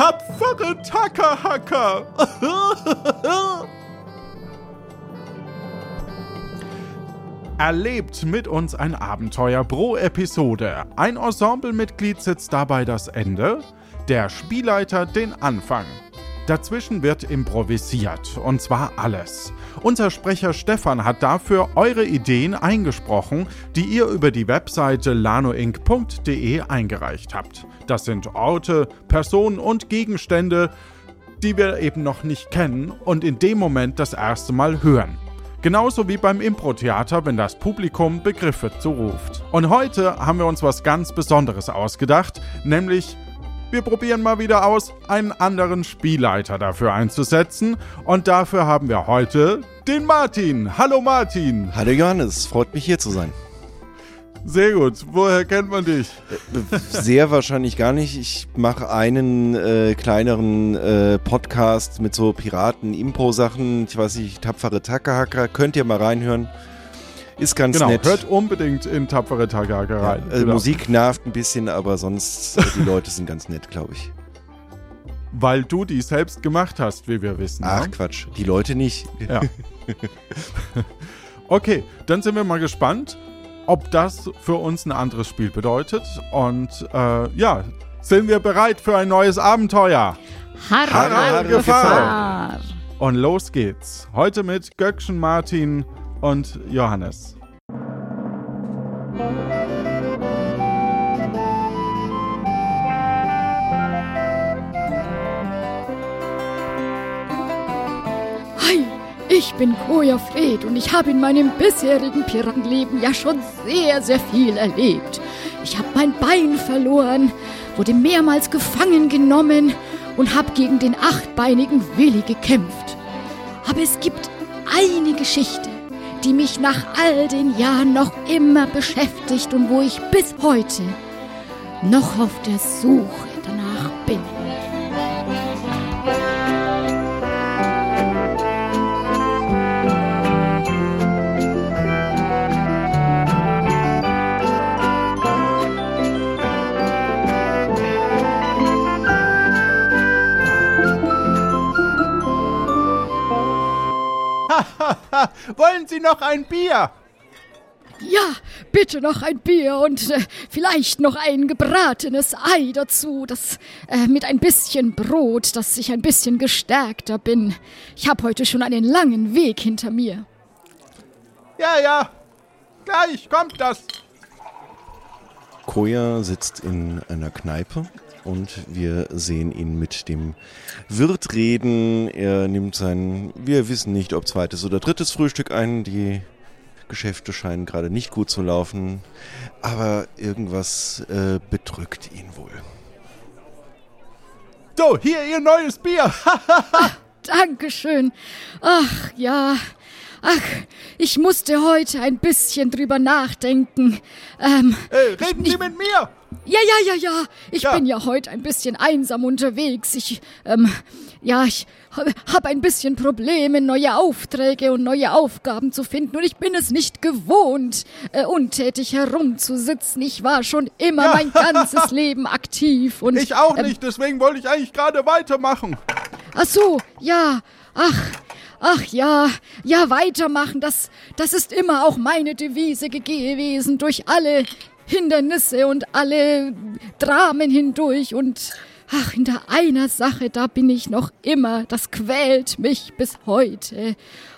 tapfere Tackerhacker. Erlebt mit uns ein Abenteuer pro Episode. Ein Ensemblemitglied sitzt dabei das Ende, der Spielleiter den Anfang. Dazwischen wird improvisiert, und zwar alles. Unser Sprecher Stefan hat dafür eure Ideen eingesprochen, die ihr über die Webseite lanoinc.de eingereicht habt. Das sind Orte, Personen und Gegenstände, die wir eben noch nicht kennen und in dem Moment das erste Mal hören. Genauso wie beim Impro-Theater, wenn das Publikum Begriffe zuruft. Und heute haben wir uns was ganz Besonderes ausgedacht, nämlich wir probieren mal wieder aus, einen anderen Spielleiter dafür einzusetzen. Und dafür haben wir heute den Martin. Hallo Martin. Hallo Johannes, freut mich hier zu sein. Sehr gut. Woher kennt man dich? Äh, sehr wahrscheinlich gar nicht. Ich mache einen äh, kleineren äh, Podcast mit so Piraten-Impro-Sachen. Ich weiß nicht, tapfere Tackerhacker. Könnt ihr mal reinhören. Ist ganz genau, nett. Hört unbedingt in tapfere Tackerhacker rein. Ja, äh, genau. Musik nervt ein bisschen, aber sonst äh, die Leute sind ganz nett, glaube ich. Weil du die selbst gemacht hast, wie wir wissen. Ach ne? Quatsch, die Leute nicht. Ja. okay, dann sind wir mal gespannt ob das für uns ein anderes Spiel bedeutet. Und äh, ja, sind wir bereit für ein neues Abenteuer? Harre, Harre, Harre Gefahr. Gefahr! Und los geht's. Heute mit Göckchen Martin und Johannes. Ich bin Koja Fred und ich habe in meinem bisherigen Piratenleben ja schon sehr, sehr viel erlebt. Ich habe mein Bein verloren, wurde mehrmals gefangen genommen und habe gegen den achtbeinigen Willi gekämpft. Aber es gibt eine Geschichte, die mich nach all den Jahren noch immer beschäftigt und wo ich bis heute noch auf der Suche danach bin. Wollen Sie noch ein Bier? Ja, bitte noch ein Bier und äh, vielleicht noch ein gebratenes Ei dazu, das äh, mit ein bisschen Brot, dass ich ein bisschen gestärkter bin. Ich habe heute schon einen langen Weg hinter mir. Ja, ja, gleich kommt das. Koja sitzt in einer Kneipe und wir sehen ihn mit dem Wirt reden. Er nimmt sein, wir wissen nicht, ob zweites oder drittes Frühstück ein. Die Geschäfte scheinen gerade nicht gut zu laufen, aber irgendwas äh, bedrückt ihn wohl. So, hier Ihr neues Bier. Dankeschön. Ach ja, Ach, ich musste heute ein bisschen drüber nachdenken. Ähm, äh, reden ich, Sie mit mir? Ja, ja, ja, ja. Ich ja. bin ja heute ein bisschen einsam unterwegs. Ich, ähm, ja, ich habe ein bisschen Probleme, neue Aufträge und neue Aufgaben zu finden. Und ich bin es nicht gewohnt, äh, untätig herumzusitzen. Ich war schon immer ja. mein ganzes Leben aktiv. Und, ich auch ähm, nicht, deswegen wollte ich eigentlich gerade weitermachen. Ach so, ja. Ach, Ach ja, ja, weitermachen, das, das ist immer auch meine Devise gewesen, durch alle Hindernisse und alle Dramen hindurch und ach, hinter einer Sache, da bin ich noch immer, das quält mich bis heute.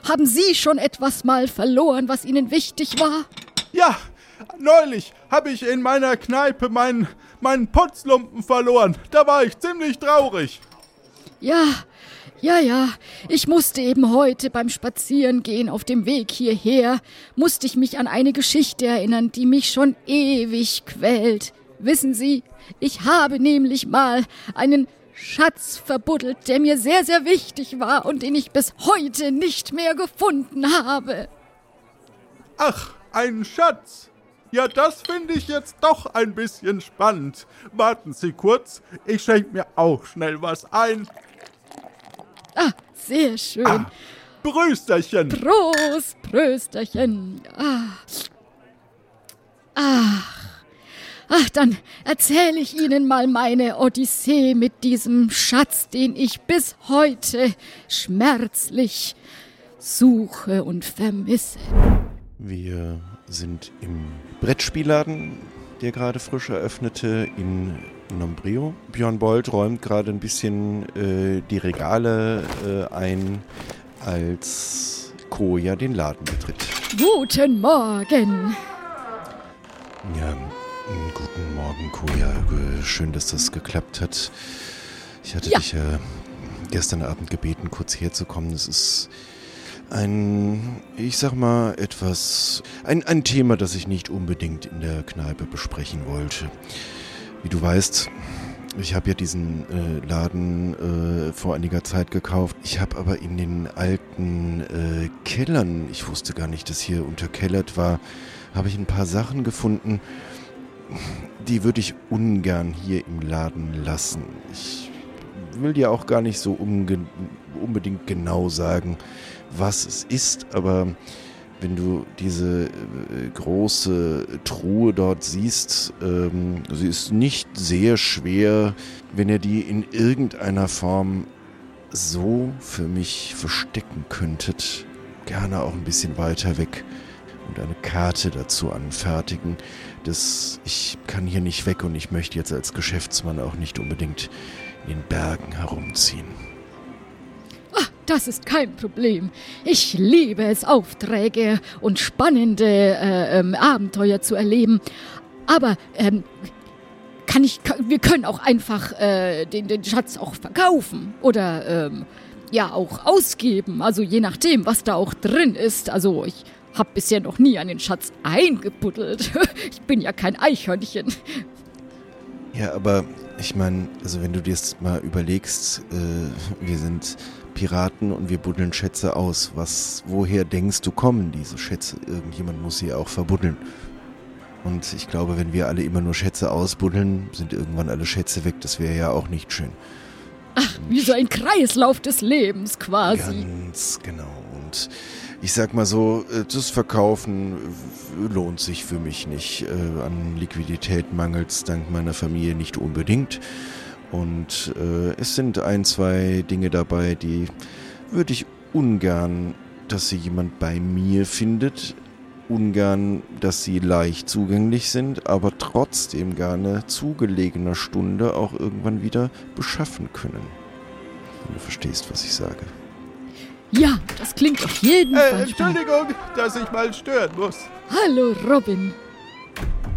Haben Sie schon etwas mal verloren, was Ihnen wichtig war? Ja, neulich habe ich in meiner Kneipe meinen, meinen Putzlumpen verloren. Da war ich ziemlich traurig. Ja, ja, ja, ich musste eben heute beim Spazierengehen auf dem Weg hierher, musste ich mich an eine Geschichte erinnern, die mich schon ewig quält. Wissen Sie, ich habe nämlich mal einen Schatz verbuddelt, der mir sehr, sehr wichtig war und den ich bis heute nicht mehr gefunden habe. Ach, ein Schatz. Ja, das finde ich jetzt doch ein bisschen spannend. Warten Sie kurz, ich schenke mir auch schnell was ein. Ah, sehr schön. Ah, Brösterchen. Prost, Prösterchen. Ah. Ach. Ach, dann erzähle ich Ihnen mal meine Odyssee mit diesem Schatz, den ich bis heute schmerzlich suche und vermisse. Wir sind im Brettspielladen, der gerade frisch eröffnete in Nombrio. Björn Bold räumt gerade ein bisschen äh, die Regale äh, ein, als Koja den Laden betritt. Guten Morgen. Ja, guten Morgen, Koja. Schön, dass das geklappt hat. Ich hatte Ja. dich ja gestern Abend gebeten, kurz herzukommen. Es ist ein, ich sag mal, etwas, ein, ein Thema, das ich nicht unbedingt in der Kneipe besprechen wollte. Wie du weißt, ich habe ja diesen äh, Laden äh, vor einiger Zeit gekauft. Ich habe aber in den alten äh, Kellern, ich wusste gar nicht, dass hier unterkellert war, habe ich ein paar Sachen gefunden, die würde ich ungern hier im Laden lassen. Ich will dir auch gar nicht so unbedingt genau sagen, was es ist, aber wenn du diese äh, große Truhe dort siehst, ähm, sie ist nicht sehr schwer, wenn ihr die in irgendeiner Form so für mich verstecken könntet, gerne auch ein bisschen weiter weg und eine Karte dazu anfertigen. Das, ich kann hier nicht weg und ich möchte jetzt als Geschäftsmann auch nicht unbedingt in den Bergen herumziehen. Das ist kein Problem. Ich liebe es, Aufträge und spannende äh, ähm, Abenteuer zu erleben. Aber ähm, kann ich, kann, wir können auch einfach äh, den, den Schatz auch verkaufen oder ähm, ja auch ausgeben. Also je nachdem, was da auch drin ist. Also ich habe bisher noch nie einen Schatz eingebuddelt. ich bin ja kein Eichhörnchen. Ja, aber ich meine, also wenn du dir das mal überlegst, äh, wir sind Piraten und wir buddeln Schätze aus. Was, woher denkst du kommen diese Schätze? Irgendjemand muss sie auch verbuddeln. Und ich glaube, wenn wir alle immer nur Schätze ausbuddeln, sind irgendwann alle Schätze weg. Das wäre ja auch nicht schön. Wie so ein Kreislauf des Lebens quasi. Ganz genau. Und ich sag mal so, äh, das Verkaufen lohnt sich für mich nicht. Äh, An Liquidität mangelt es dank meiner Familie nicht unbedingt. Und äh, es sind ein, zwei Dinge dabei, die würde ich ungern, dass sie jemand bei mir findet. Ungern, dass sie leicht zugänglich sind, aber trotzdem gerne zugelegener Stunde auch irgendwann wieder beschaffen können. Wenn du verstehst, was ich sage. Ja, das klingt auf jeden Äh, Fall spannend. Entschuldigung, dass ich mal stören muss. Hallo Robin.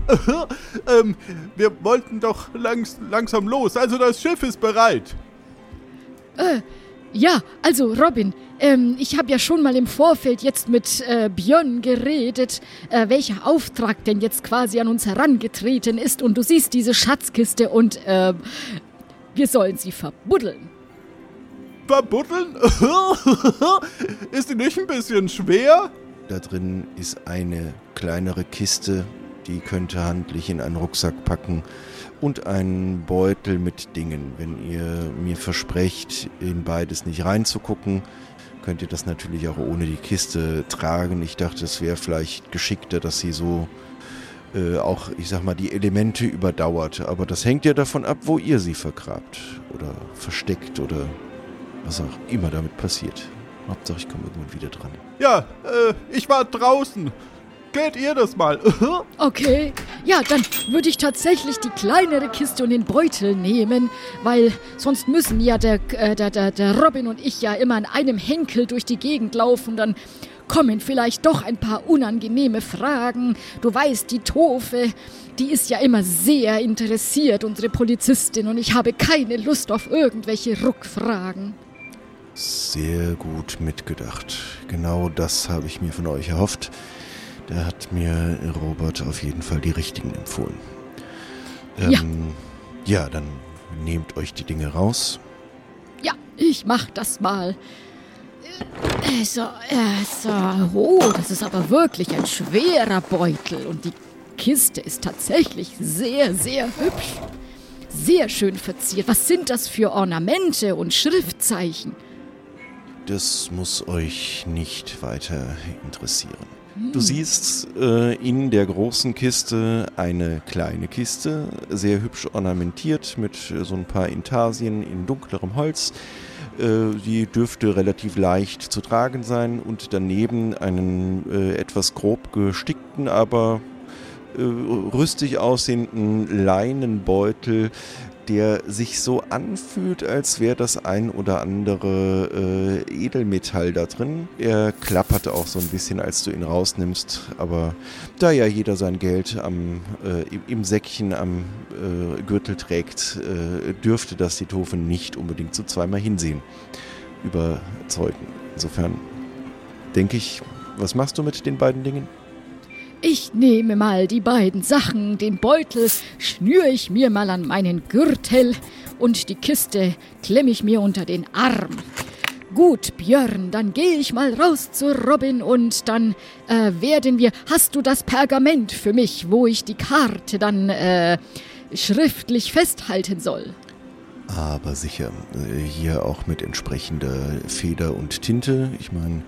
ähm, wir wollten doch langs langsam los. Also das Schiff ist bereit. Ja, also Robin, ähm, ich habe ja schon mal im Vorfeld jetzt mit äh, Björn geredet, äh, welcher Auftrag denn jetzt quasi an uns herangetreten ist. Und du siehst diese Schatzkiste und ähm, wir sollen sie verbuddeln. Verbuddeln? ist die nicht ein bisschen schwer? Da drin ist eine kleinere Kiste, die könnte handlich in einen Rucksack packen und einen Beutel mit Dingen. Wenn ihr mir versprecht, in beides nicht reinzugucken, könnt ihr das natürlich auch ohne die Kiste tragen. Ich dachte, es wäre vielleicht geschickter, dass sie so äh, auch, ich sag mal, die Elemente überdauert. Aber das hängt ja davon ab, wo ihr sie vergrabt oder versteckt oder was auch immer damit passiert. Hauptsache, ich komme irgendwann wieder dran. Ja, äh, ich war draußen. Klärt ihr das mal? Okay, ja, dann würde ich tatsächlich die kleinere Kiste und den Beutel nehmen, weil sonst müssen ja der, äh, der, der, der Robin und ich ja immer an einem Henkel durch die Gegend laufen, dann kommen vielleicht doch ein paar unangenehme Fragen. Du weißt, die Tofe, die ist ja immer sehr interessiert, unsere Polizistin, und ich habe keine Lust auf irgendwelche Ruckfragen. Sehr gut mitgedacht. Genau das habe ich mir von euch erhofft. Da hat mir Robert auf jeden Fall die richtigen empfohlen. Ähm, Ja. Ja, dann nehmt euch die Dinge raus. Ja, ich mach das mal. Äh, So, äh, so. Oh, das ist aber wirklich ein schwerer Beutel. Und die Kiste ist tatsächlich sehr, sehr hübsch. Sehr schön verziert. Was sind das für Ornamente und Schriftzeichen? Das muss euch nicht weiter interessieren. Du siehst äh, in der großen Kiste eine kleine Kiste, sehr hübsch ornamentiert mit äh, so ein paar Intarsien in dunklerem Holz. Äh, die dürfte relativ leicht zu tragen sein und daneben einen äh, etwas grob gestickten, aber äh, rüstig aussehenden Leinenbeutel der sich so anfühlt, als wäre das ein oder andere äh, Edelmetall da drin. Er klappert auch so ein bisschen, als du ihn rausnimmst, aber da ja jeder sein Geld am, äh, im Säckchen am äh, Gürtel trägt, äh, dürfte das die Tofe nicht unbedingt so zweimal hinsehen überzeugen. Insofern denke ich, was machst du mit den beiden Dingen? Ich nehme mal die beiden Sachen, den Beutel schnüre ich mir mal an meinen Gürtel und die Kiste klemme ich mir unter den Arm. Gut, Björn, dann gehe ich mal raus zu Robin und dann äh, werden wir. Hast du das Pergament für mich, wo ich die Karte dann äh, schriftlich festhalten soll? Aber sicher, äh, hier auch mit entsprechender Feder und Tinte. Ich meine,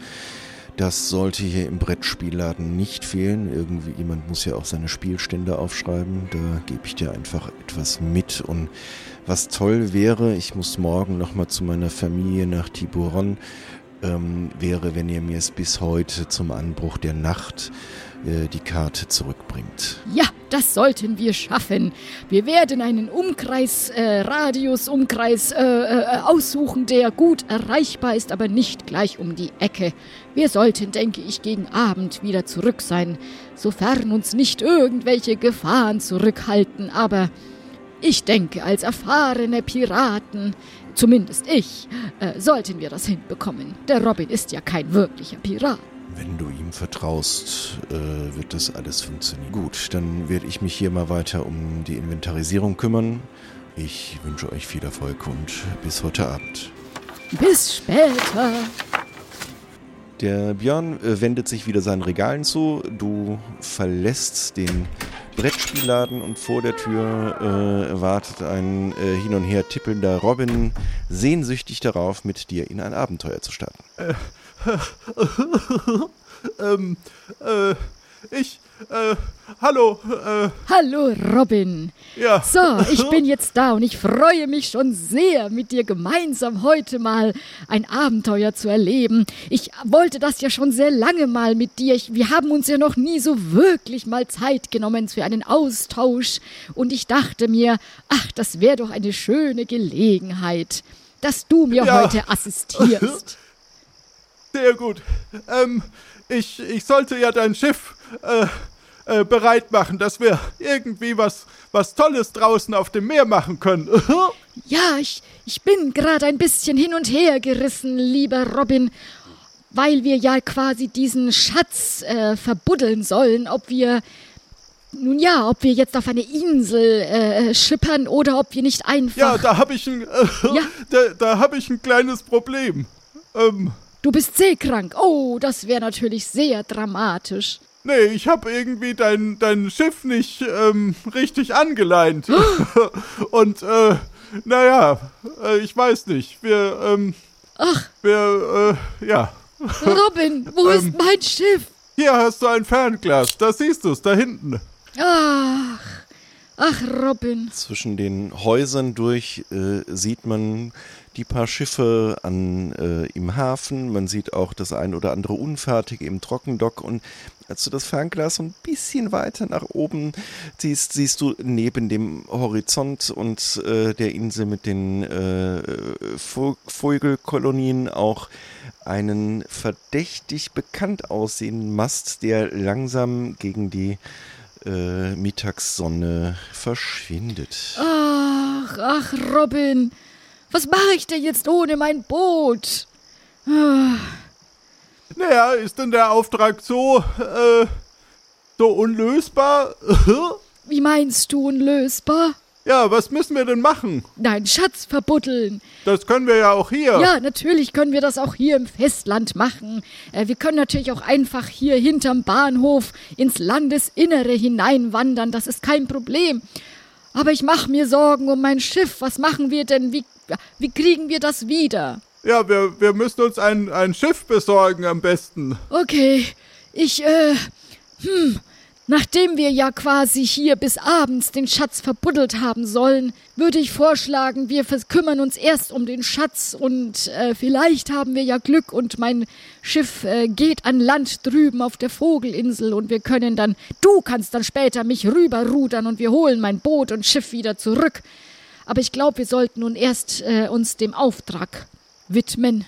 das sollte hier im Brettspielladen nicht fehlen. Irgendwie, jemand muss ja auch seine Spielstände aufschreiben. Da gebe ich dir einfach etwas mit. Und was toll wäre, ich muss morgen nochmal zu meiner Familie nach Tiburon, ähm, wäre, wenn ihr mir es bis heute zum Anbruch der Nacht die Karte zurückbringt. Ja, das sollten wir schaffen. Wir werden einen Umkreis, äh, Radius, Umkreis äh, äh, aussuchen, der gut erreichbar ist, aber nicht gleich um die Ecke. Wir sollten, denke ich, gegen Abend wieder zurück sein, sofern uns nicht irgendwelche Gefahren zurückhalten. Aber ich denke, als erfahrene Piraten, zumindest ich, äh, sollten wir das hinbekommen. Der Robin ist ja kein wirklicher Pirat. Wenn du ihm vertraust, äh, wird das alles funktionieren. Gut, dann werde ich mich hier mal weiter um die Inventarisierung kümmern. Ich wünsche euch viel Erfolg und bis heute Abend. Bis später. Der Björn äh, wendet sich wieder seinen Regalen zu. Du verlässt den Brettspielladen und vor der Tür äh, wartet ein äh, hin und her tippelnder Robin sehnsüchtig darauf, mit dir in ein Abenteuer zu starten. Äh, ähm, äh, ich, äh, hallo, äh. Hallo, Robin. Ja. So, ich bin jetzt da und ich freue mich schon sehr, mit dir gemeinsam heute mal ein Abenteuer zu erleben. Ich wollte das ja schon sehr lange mal mit dir. Ich, wir haben uns ja noch nie so wirklich mal Zeit genommen für einen Austausch. Und ich dachte mir, ach, das wäre doch eine schöne Gelegenheit, dass du mir ja. heute assistierst. Sehr gut. Ähm, ich, ich sollte ja dein Schiff äh, äh, bereit machen, dass wir irgendwie was, was Tolles draußen auf dem Meer machen können. ja, ich, ich bin gerade ein bisschen hin und her gerissen, lieber Robin, weil wir ja quasi diesen Schatz äh, verbuddeln sollen, ob wir nun ja, ob wir jetzt auf eine Insel äh, schippern oder ob wir nicht einfach. Ja, da habe ich ein, äh, ja? da, da habe ich ein kleines Problem. Ähm, Du bist seekrank. Oh, das wäre natürlich sehr dramatisch. Nee, ich habe irgendwie dein, dein Schiff nicht ähm, richtig angeleint. Und, äh, naja, äh, ich weiß nicht. Wir, ähm. Ach. Wir, äh, ja. Robin, wo ist ähm, mein Schiff? Hier hast du ein Fernglas. Da siehst du es, da hinten. Ach. Ach, Robin. Zwischen den Häusern durch äh, sieht man die paar Schiffe an, äh, im Hafen. Man sieht auch das ein oder andere Unfertige im Trockendock. Und als du das Fernglas so ein bisschen weiter nach oben siehst, siehst du neben dem Horizont und äh, der Insel mit den äh, Vogelkolonien auch einen verdächtig bekannt aussehenden Mast, der langsam gegen die äh, Mittagssonne verschwindet. Ach, ach, Robin, was mache ich denn jetzt ohne mein Boot? Ah. Naja, ist denn der Auftrag so, äh, so unlösbar? Wie meinst du unlösbar? Ja, was müssen wir denn machen? Nein, Schatz verbuddeln. Das können wir ja auch hier. Ja, natürlich können wir das auch hier im Festland machen. Äh, wir können natürlich auch einfach hier hinterm Bahnhof ins Landesinnere hineinwandern. Das ist kein Problem. Aber ich mache mir Sorgen um mein Schiff. Was machen wir denn? Wie wie kriegen wir das wieder? Ja, wir, wir müssen uns ein, ein Schiff besorgen am besten. Okay, ich, äh, hm, Nachdem wir ja quasi hier bis abends den Schatz verbuddelt haben sollen, würde ich vorschlagen, wir kümmern uns erst um den Schatz und äh, vielleicht haben wir ja Glück und mein Schiff äh, geht an Land drüben auf der Vogelinsel und wir können dann, du kannst dann später mich rüberrudern und wir holen mein Boot und Schiff wieder zurück. Aber ich glaube, wir sollten nun erst äh, uns dem Auftrag widmen.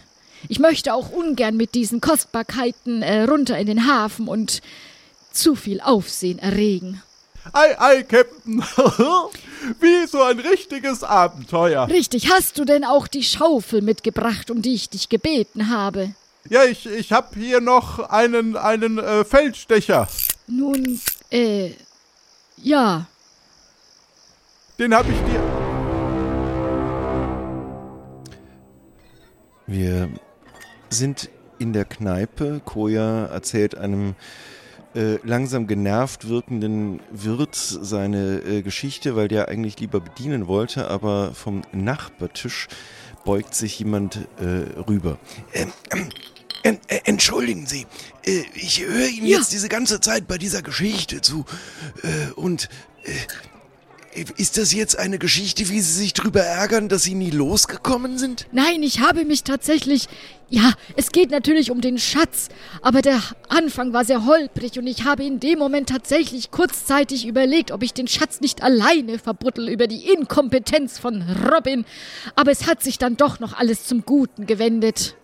Ich möchte auch ungern mit diesen Kostbarkeiten äh, runter in den Hafen und zu viel Aufsehen erregen. Ei, ei, Captain. Wie so ein richtiges Abenteuer. Richtig, hast du denn auch die Schaufel mitgebracht, um die ich dich gebeten habe? Ja, ich, ich hab hier noch einen, einen äh, Feldstecher. Nun, äh, ja. Den hab ich dir. Wir sind in der Kneipe. Koja erzählt einem äh, langsam genervt wirkenden Wirt seine äh, Geschichte, weil der eigentlich lieber bedienen wollte, aber vom Nachbartisch beugt sich jemand äh, rüber. Ähm, ähm, äh, entschuldigen Sie, äh, ich höre Ihnen ja. jetzt diese ganze Zeit bei dieser Geschichte zu und ist das jetzt eine Geschichte, wie Sie sich drüber ärgern, dass Sie nie losgekommen sind? Nein, ich habe mich tatsächlich. Ja, es geht natürlich um den Schatz, aber der Anfang war sehr holprig und ich habe in dem Moment tatsächlich kurzzeitig überlegt, ob ich den Schatz nicht alleine verbuddel über die Inkompetenz von Robin. Aber es hat sich dann doch noch alles zum Guten gewendet.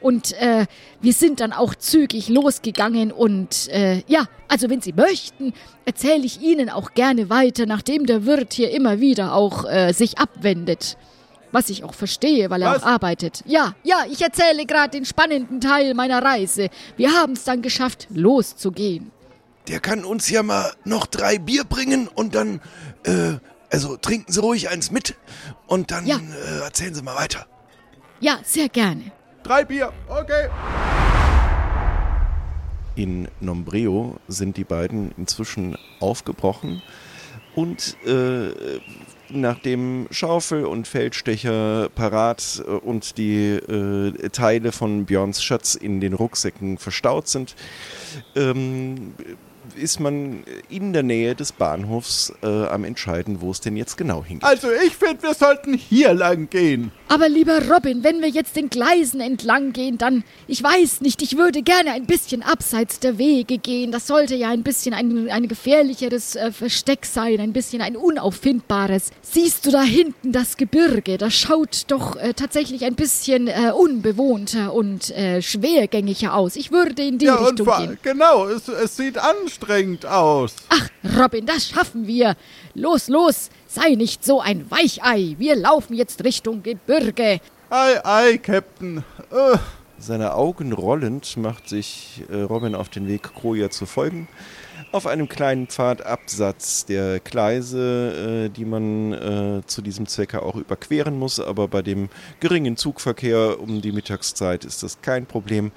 Und äh, wir sind dann auch zügig losgegangen und äh, ja, also wenn Sie möchten, erzähle ich Ihnen auch gerne weiter, nachdem der Wirt hier immer wieder auch äh, sich abwendet. Was ich auch verstehe, weil er Was? auch arbeitet. Ja, ja, ich erzähle gerade den spannenden Teil meiner Reise. Wir haben es dann geschafft, loszugehen. Der kann uns ja mal noch drei Bier bringen und dann, äh, also trinken Sie ruhig eins mit und dann ja. äh, erzählen Sie mal weiter. Ja, sehr gerne. Drei Bier, okay. In Nombreo sind die beiden inzwischen aufgebrochen und äh, nachdem Schaufel und Feldstecher parat äh, und die äh, Teile von Björns Schatz in den Rucksäcken verstaut sind, ähm, ist man in der Nähe des Bahnhofs äh, am Entscheiden, wo es denn jetzt genau hingeht. Also ich finde, wir sollten hier lang gehen. Aber lieber Robin, wenn wir jetzt den Gleisen entlang gehen, dann, ich weiß nicht, ich würde gerne ein bisschen abseits der Wege gehen. Das sollte ja ein bisschen ein, ein gefährlicheres äh, Versteck sein, ein bisschen ein unauffindbares. Siehst du da hinten das Gebirge? Das schaut doch äh, tatsächlich ein bisschen äh, unbewohnter und äh, schwergängiger aus. Ich würde in die ja, Richtung gehen. Genau, es, es sieht anstrengend aus. Ach, Robin, das schaffen wir. Los, los, sei nicht so ein Weichei. Wir laufen jetzt Richtung Gebirge. Ei, ei, Captain. Uh. Seine Augen rollend macht sich äh, Robin auf den Weg, Kroja zu folgen. Auf einem kleinen Pfadabsatz der Gleise, äh, die man äh, zu diesem Zwecke auch überqueren muss, aber bei dem geringen Zugverkehr um die Mittagszeit ist das kein Problem,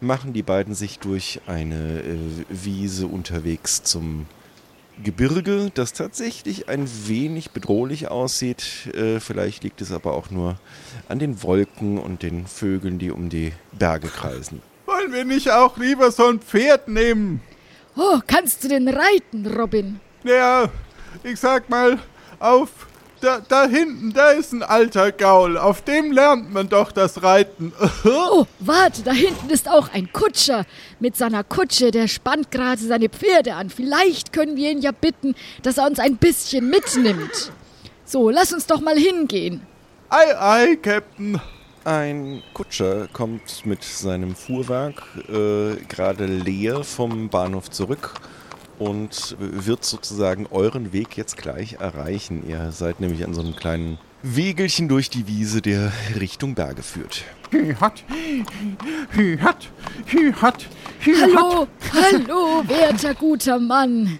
machen die beiden sich durch eine äh, Wiese unterwegs zum Gebirge, das tatsächlich ein wenig bedrohlich aussieht. Äh, vielleicht liegt es aber auch nur an den Wolken und den Vögeln, die um die Berge kreisen. Wollen wir nicht auch lieber so ein Pferd nehmen? Oh, kannst du denn reiten, Robin? Ja, ich sag mal, auf da, da hinten, da ist ein alter Gaul. Auf dem lernt man doch das Reiten. oh, warte, da hinten ist auch ein Kutscher. Mit seiner Kutsche, der spannt gerade seine Pferde an. Vielleicht können wir ihn ja bitten, dass er uns ein bisschen mitnimmt. So, lass uns doch mal hingehen. Ei, ei, Captain. Ein Kutscher kommt mit seinem Fuhrwerk äh, gerade leer vom Bahnhof zurück und wird sozusagen euren Weg jetzt gleich erreichen. Ihr seid nämlich an so einem kleinen Wegelchen durch die Wiese, der Richtung Berge führt. Hat, hat, hat, hallo, hallo, werter guter Mann.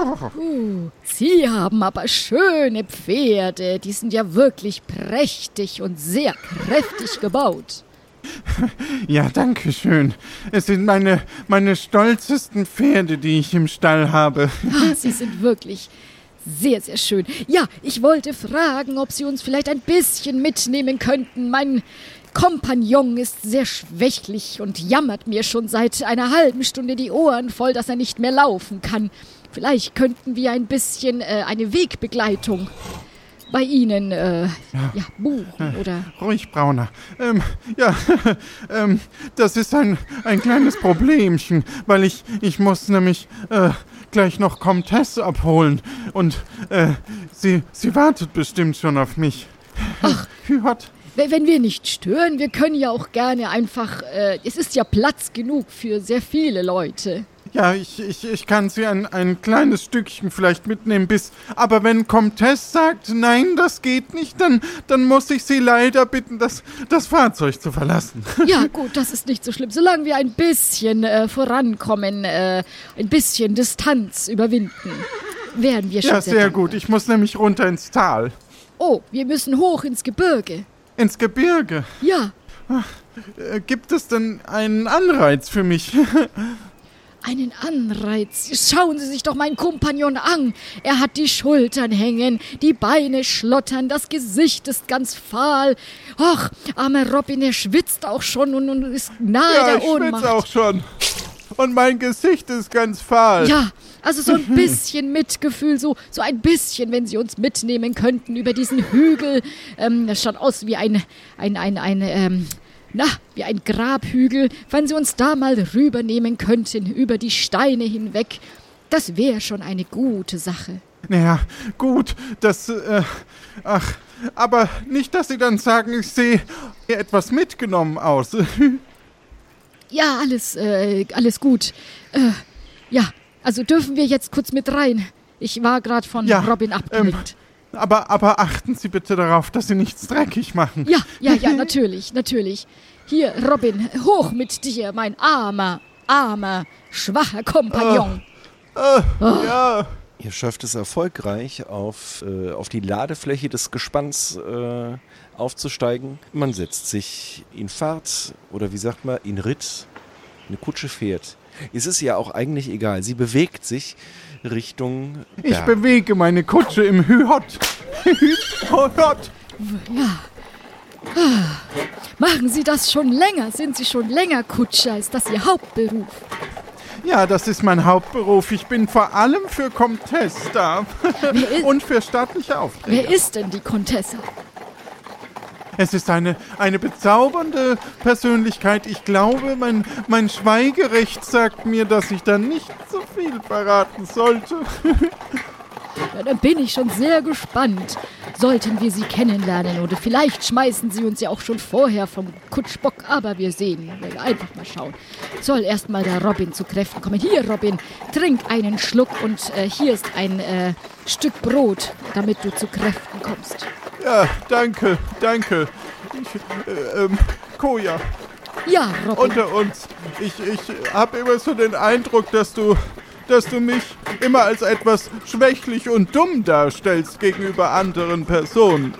Uh, Sie haben aber schöne Pferde. Die sind ja wirklich prächtig und sehr kräftig gebaut. Ja, danke schön. Es sind meine, meine stolzesten Pferde, die ich im Stall habe. Ah, sie sind wirklich sehr, sehr schön. Ja, ich wollte fragen, ob Sie uns vielleicht ein bisschen mitnehmen könnten. Mein Kompagnon ist sehr schwächlich und jammert mir schon seit einer halben Stunde die Ohren voll, dass er nicht mehr laufen kann. Vielleicht könnten wir ein bisschen äh, eine Wegbegleitung bei Ihnen äh, ja. ja buchen oder. Ruhig, Brauner. Ähm, ja, ähm, das ist ein, ein kleines Problemchen, weil ich, ich muss nämlich äh, gleich noch Comtesse abholen und äh, sie, sie wartet bestimmt schon auf mich. Ach, Hühot. Wenn wir nicht stören, wir können ja auch gerne einfach. Äh, es ist ja Platz genug für sehr viele Leute. Ja, ich, ich, ich kann sie ein, ein kleines Stückchen vielleicht mitnehmen bis. Aber wenn Comtesse sagt, nein, das geht nicht, dann, dann muss ich sie leider bitten, das, das Fahrzeug zu verlassen. Ja, gut, das ist nicht so schlimm. Solange wir ein bisschen äh, vorankommen, äh, ein bisschen Distanz überwinden, werden wir schon. Ja, sehr, sehr gut. Ich muss nämlich runter ins Tal. Oh, wir müssen hoch ins Gebirge. Ins Gebirge? Ja. Ach, äh, gibt es denn einen Anreiz für mich? Einen Anreiz. Schauen Sie sich doch meinen Kompagnon an. Er hat die Schultern hängen, die Beine schlottern, das Gesicht ist ganz fahl. Och, armer Robin, er schwitzt auch schon und, und ist nahe ja, der Ohnmacht. Ja, ich auch schon. Und mein Gesicht ist ganz fahl. Ja, also so ein bisschen Mitgefühl, so, so ein bisschen, wenn Sie uns mitnehmen könnten über diesen Hügel. Ähm, das schaut aus wie ein, ein, ein, ein, ähm, na, wie ein Grabhügel, wenn Sie uns da mal rübernehmen könnten, über die Steine hinweg. Das wäre schon eine gute Sache. Naja, gut, das, äh, ach, aber nicht, dass Sie dann sagen, ich sehe etwas mitgenommen aus. ja, alles, äh, alles gut. Äh, ja, also dürfen wir jetzt kurz mit rein. Ich war gerade von ja, Robin abgelenkt. Ähm, aber, aber achten Sie bitte darauf, dass Sie nichts dreckig machen. Ja, ja, ja, natürlich, natürlich. Hier, Robin, hoch mit dir, mein armer, armer, schwacher Kompagnon. Oh, oh. Ja. Ihr schafft es erfolgreich, auf, äh, auf die Ladefläche des Gespanns äh, aufzusteigen. Man setzt sich in Fahrt oder wie sagt man, in Ritt. Eine Kutsche fährt. Es ist ja auch eigentlich egal. Sie bewegt sich Richtung. Berg. Ich bewege meine Kutsche im Hühot. Hühot. Ja. Machen Sie das schon länger? Sind Sie schon länger Kutscher? Ist das Ihr Hauptberuf? Ja, das ist mein Hauptberuf. Ich bin vor allem für Comtesse da. Und für staatliche Aufträge. Wer ist denn die Comtesse? Es ist eine, eine bezaubernde Persönlichkeit. Ich glaube, mein, mein Schweigerecht sagt mir, dass ich da nicht so viel verraten sollte. Ja, dann bin ich schon sehr gespannt. Sollten wir sie kennenlernen oder vielleicht schmeißen sie uns ja auch schon vorher vom Kutschbock, aber wir sehen. Einfach mal schauen. Soll erstmal der Robin zu Kräften kommen. Hier, Robin, trink einen Schluck und äh, hier ist ein äh, Stück Brot, damit du zu Kräften kommst. Ja, danke, danke. Ich, äh, ähm, Koja. Ja, Robin. Unter uns. Ich, ich habe immer so den Eindruck, dass du dass du mich immer als etwas schwächlich und dumm darstellst gegenüber anderen Personen.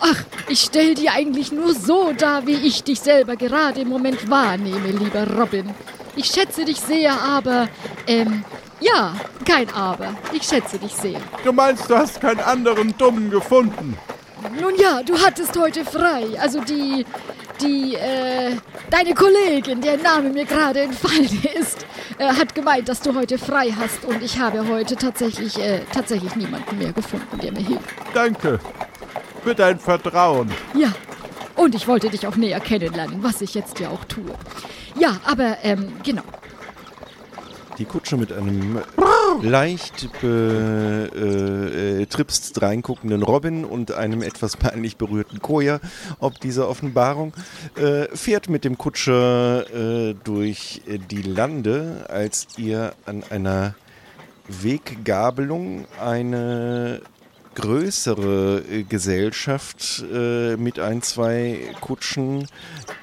Ach, ich stell dir eigentlich nur so dar, wie ich dich selber gerade im Moment wahrnehme, lieber Robin. Ich schätze dich sehr, aber, ähm, ja, kein Aber. Ich schätze dich sehr. Du meinst, du hast keinen anderen Dummen gefunden? Nun ja, du hattest heute frei. Also die, die, äh, deine Kollegin, der Name mir gerade entfallen ist, äh, hat gemeint, dass du heute frei hast und ich habe heute tatsächlich, äh, tatsächlich niemanden mehr gefunden, der mir hilft. Danke für dein Vertrauen. Ja, und ich wollte dich auch näher kennenlernen, was ich jetzt ja auch tue. Ja, aber, ähm, genau. Die Kutsche mit einem leicht äh, tripst reinguckenden Robin und einem etwas peinlich berührten Koja, ob dieser Offenbarung, äh, fährt mit dem Kutscher äh, durch die Lande, als ihr an einer Weggabelung eine größere äh, Gesellschaft äh, mit ein, zwei Kutschen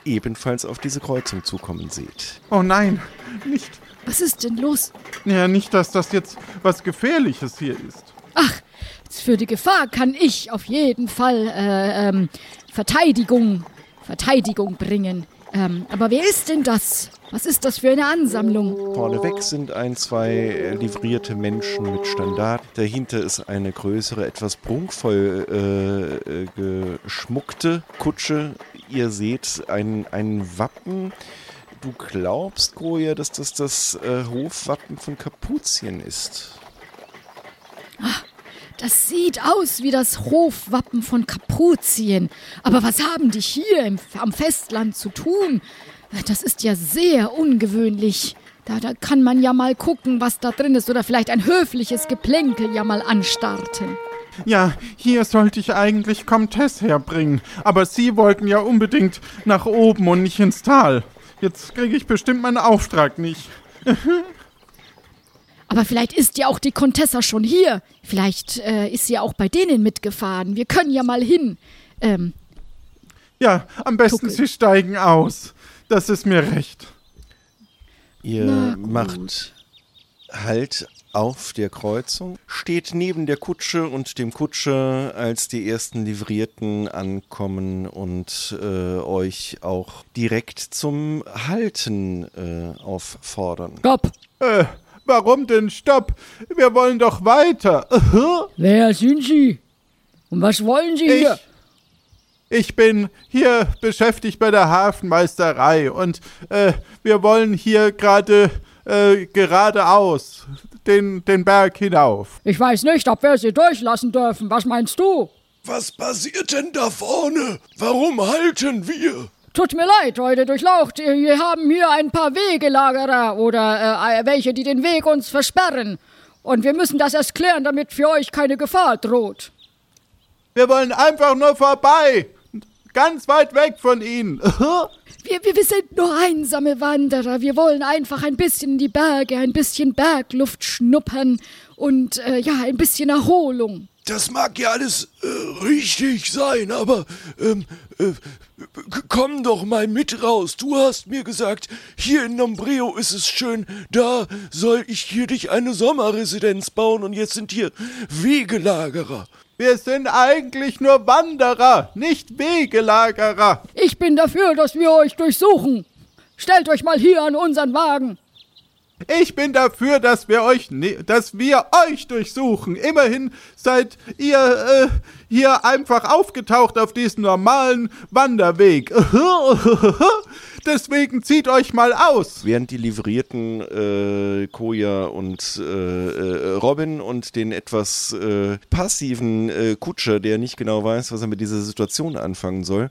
ebenfalls auf diese Kreuzung zukommen seht. Oh nein, nicht was ist denn los? Ja, nicht, dass das jetzt was Gefährliches hier ist. Ach, für die Gefahr kann ich auf jeden Fall äh, ähm, Verteidigung, Verteidigung bringen. Ähm, aber wer ist denn das? Was ist das für eine Ansammlung? Vorneweg sind ein, zwei livrierte Menschen mit Standard. Dahinter ist eine größere, etwas prunkvoll äh, äh, geschmuckte Kutsche. Ihr seht ein, ein Wappen. Du glaubst, Goya, dass das das äh, Hofwappen von Kapuzien ist. Das sieht aus wie das Hofwappen von Kapuzien. Aber was haben die hier im, am Festland zu tun? Das ist ja sehr ungewöhnlich. Da, da kann man ja mal gucken, was da drin ist, oder vielleicht ein höfliches Geplänkel ja mal anstarten. Ja, hier sollte ich eigentlich Comtesse herbringen, aber Sie wollten ja unbedingt nach oben und nicht ins Tal. Jetzt kriege ich bestimmt meinen Auftrag nicht. Aber vielleicht ist ja auch die Contessa schon hier. Vielleicht äh, ist sie auch bei denen mitgefahren. Wir können ja mal hin. Ähm, Ja, am besten Tuckel. Sie steigen aus. Das ist mir recht. Ihr macht Halt auf der Kreuzung, steht neben der Kutsche und dem Kutscher, als die ersten Livrierten ankommen und äh, euch auch direkt zum Halten äh, auffordern. Stopp! Äh, warum denn Stopp? Wir wollen doch weiter. Wer sind Sie? Und was wollen Sie Ich, hier? ich bin hier beschäftigt bei der Hafenmeisterei und äh, wir wollen hier gerade äh, geradeaus den, den Berg hinauf. Ich weiß nicht, ob wir Sie durchlassen dürfen. Was meinst du? Was passiert denn da vorne? Warum halten wir? Tut mir leid, Leute, durchlaucht. Wir haben hier ein paar Wegelagerer oder äh, welche, die den Weg uns versperren. Und wir müssen das erst klären, damit für euch keine Gefahr droht. Wir wollen einfach nur vorbei. Ganz weit weg von ihnen. Wir, wir, wir sind nur einsame Wanderer. Wir wollen einfach ein bisschen in die Berge, ein bisschen Bergluft schnuppern und äh, ja, ein bisschen Erholung. Das mag ja alles äh, richtig sein, aber ähm, äh, komm doch mal mit raus. Du hast mir gesagt, hier in Nombreo ist es schön, da soll ich hier dich eine Sommerresidenz bauen und jetzt sind hier Wegelagerer. Wir sind eigentlich nur Wanderer, nicht Wegelagerer. Ich bin dafür, dass wir euch durchsuchen. Stellt euch mal hier an unseren Wagen. Ich bin dafür, dass wir euch, ne dass wir euch durchsuchen. Immerhin seid ihr äh, hier einfach aufgetaucht auf diesem normalen Wanderweg. Deswegen zieht euch mal aus. Während die Livrierten äh, Koja und äh, äh, Robin und den etwas äh, passiven äh, Kutscher, der nicht genau weiß, was er mit dieser Situation anfangen soll,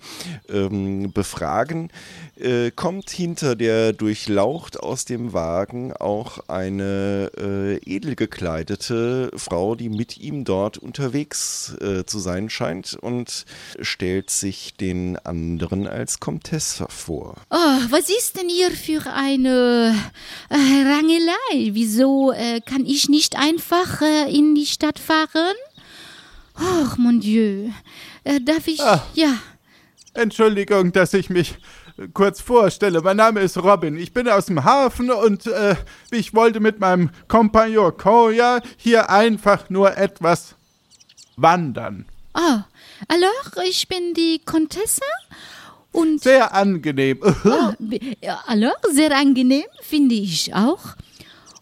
ähm, befragen, äh, kommt hinter der Durchlaucht aus dem Wagen auch eine äh, edel gekleidete Frau, die mit ihm dort unterwegs äh, zu sein scheint und stellt sich den anderen als Comtesse vor. Oh, was ist denn hier für eine äh, Rangelei? Wieso äh, kann ich nicht einfach äh, in die Stadt fahren? Ach, mon Dieu. Äh, darf ich. Ah. Ja. Entschuldigung, dass ich mich äh, kurz vorstelle. Mein Name ist Robin. Ich bin aus dem Hafen und äh, ich wollte mit meinem Kompagnon Koya hier einfach nur etwas wandern. Oh, alors, ich bin die Contessa und. Sehr angenehm. Ah, alors, sehr angenehm, finde ich auch.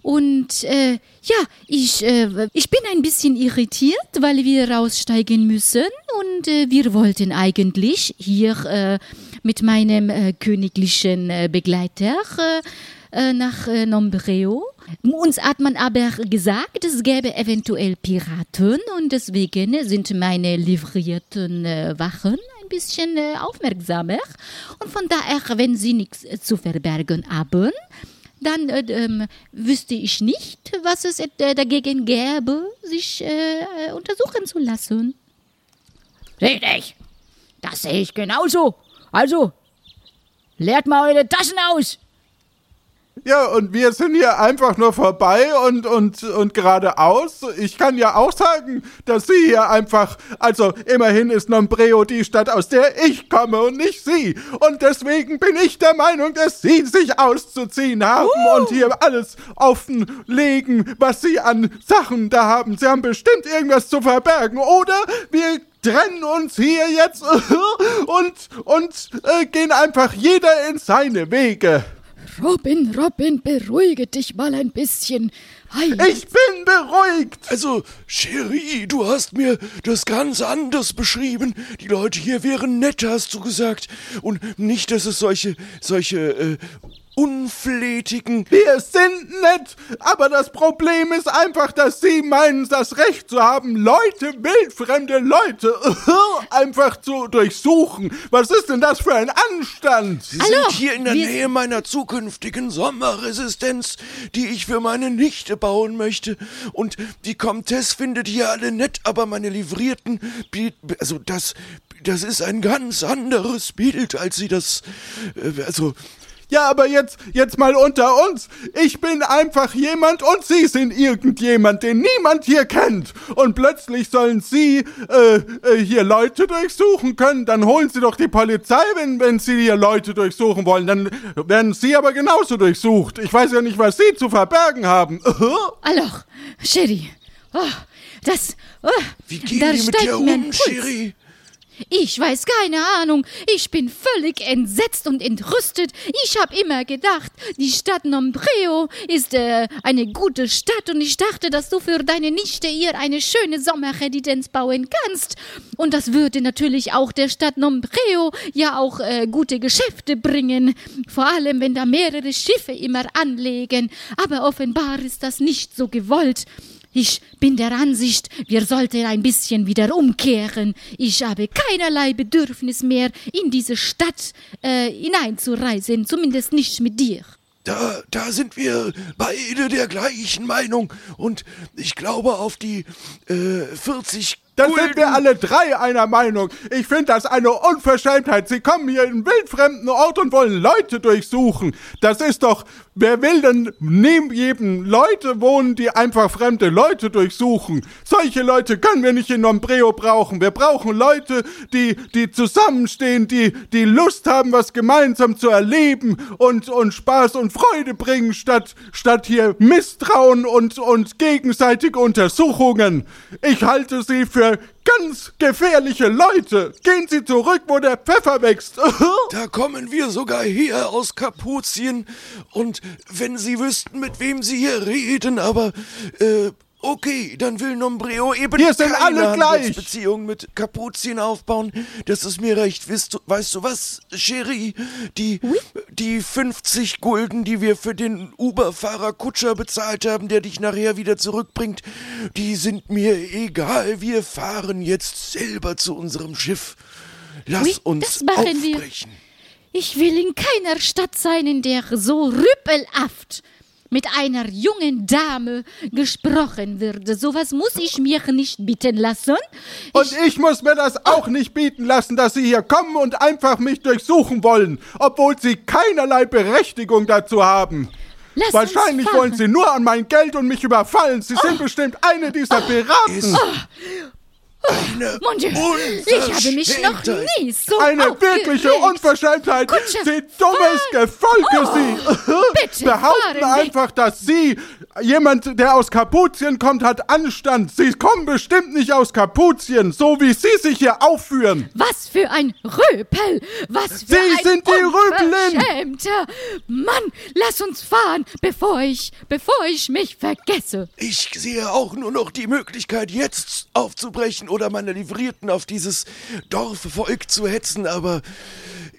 Und äh, ja, ich, äh, ich bin ein bisschen irritiert, weil wir raussteigen müssen. Und äh, wir wollten eigentlich hier äh, mit meinem äh, königlichen äh, Begleiter äh, äh, nach äh, Nombreo. Uns hat man aber gesagt, es gäbe eventuell Piraten und deswegen sind meine livrierten äh, Wachen bisschen äh, aufmerksamer. Und von daher, wenn sie nichts äh, zu verbergen haben, dann äh, ähm, wüsste ich nicht, was es äh, dagegen gäbe, sich äh, äh, untersuchen zu lassen. Richtig. Das sehe ich genauso. Also, leert mal eure Taschen aus. Ja, und wir sind hier einfach nur vorbei und, und, und geradeaus. Ich kann ja auch sagen, dass Sie hier einfach, also immerhin ist Nombreo die Stadt, aus der ich komme und nicht Sie. Und deswegen bin ich der Meinung, dass Sie sich auszuziehen haben und hier alles offenlegen, was Sie an Sachen da haben. Sie haben bestimmt irgendwas zu verbergen, oder? Wir trennen uns hier jetzt und, und äh, gehen einfach jeder in seine Wege. Robin, Robin, beruhige dich mal ein bisschen. Ei, Ich bin beruhigt. Also, Cherie, du hast mir das ganz anders beschrieben. Die Leute hier wären nett, hast du gesagt. Und nicht, dass es solche, solche, äh, unflätigen. Wir sind nett, aber das Problem ist einfach, dass Sie meinen, das Recht zu haben, Leute, wildfremde Leute, einfach zu durchsuchen. Was ist denn das für ein Anstand? Sie Hallo, sind hier in der Nähe meiner zukünftigen Sommerresistenz, die ich für meine Nichte bauen möchte. Und die Comtesse findet hier alle nett, aber meine Livrierten, also das, das ist ein ganz anderes Bild, als sie das, äh, also, Ja, aber jetzt, jetzt mal unter uns. Ich bin einfach jemand und Sie sind irgendjemand, den niemand hier kennt. Und plötzlich sollen Sie äh, äh, hier Leute durchsuchen können. Dann holen Sie doch die Polizei, wenn, wenn Sie hier Leute durchsuchen wollen. Dann werden Sie aber genauso durchsucht. Ich weiß ja nicht, was Sie zu verbergen haben. Alors, Chérie. Oh, das. Oh, wie gehen da die mit steigt dir mir ein um, Puls. Ich weiß keine Ahnung. Ich bin völlig entsetzt und entrüstet. Ich habe immer gedacht, die Stadt Nombreo ist äh, eine gute Stadt und ich dachte, dass du für deine Nichte ihr eine schöne Sommerresidenz bauen kannst. Und das würde natürlich auch der Stadt Nombreo ja auch äh, gute Geschäfte bringen. Vor allem, wenn da mehrere Schiffe immer anlegen. Aber offenbar ist das nicht so gewollt. Ich bin der Ansicht, wir sollten ein bisschen wieder umkehren. Ich habe keinerlei Bedürfnis mehr, in diese Stadt äh, hineinzureisen, zumindest nicht mit dir. Da, da sind wir beide der gleichen Meinung. Und ich glaube, auf die äh, 40 Da Gulden sind wir alle drei einer Meinung. Ich finde das eine Unverschämtheit. Sie kommen hier in einen wildfremden Ort und wollen Leute durchsuchen. Das ist doch, wer will denn neben jedem Leute wohnen, die einfach fremde Leute durchsuchen? Solche Leute können wir nicht in Nombreo brauchen. Wir brauchen Leute, die, die zusammenstehen, die, die Lust haben, was gemeinsam zu erleben und, und Spaß und Freude bringen, statt, statt hier Misstrauen und, und gegenseitige Untersuchungen. Ich halte sie für ganz gefährliche Leute. Gehen Sie zurück, wo der Pfeffer wächst. Da kommen wir sogar her aus Kapuzien. Und wenn Sie wüssten, mit wem Sie hier reden, aber äh, okay, dann will Nombreo eben Wir sind keine alle gleich. Handelsbeziehung mit Kapuzien aufbauen. Das ist mir recht. Weißt du, weißt du was, Cherie? Die, die 50 Gulden, die wir für den Uber-Fahrer Kutscher bezahlt haben, der dich nachher wieder zurückbringt, die sind mir egal. Wir fahren jetzt selber zu unserem Schiff. Lass Oui, uns das machen wir. aufbrechen. Ich will in keiner Stadt sein, in der so rüppelhaft mit einer jungen Dame gesprochen wird. Sowas muss ich mir nicht bitten lassen. Und ich muss mir das auch nicht bieten lassen, dass Sie hier kommen und einfach mich durchsuchen wollen, obwohl Sie keinerlei Berechtigung dazu haben. Lass Wahrscheinlich wollen Sie nur an mein Geld und mich überfallen. Sie sind bestimmt eine dieser Piraten. Eine Mon Dieu, ich habe mich noch nie so Eine wirkliche Unverschämtheit. Kutscher, Sie dummes Gefolge, Sie. bitte, Behaupten Sie. einfach, dass Sie, jemand, der aus Kapuzien kommt, hat Anstand. Sie kommen bestimmt nicht aus Kapuzien, so wie Sie sich hier aufführen. Was für ein Röpel! Was für Sie ein sind die! Unverschämter! Mann, lass uns fahren, bevor ich, bevor ich mich vergesse. Ich sehe auch nur noch die Möglichkeit, jetzt aufzubrechen oder meine Livrierten auf dieses Dorfvolk zu hetzen, aber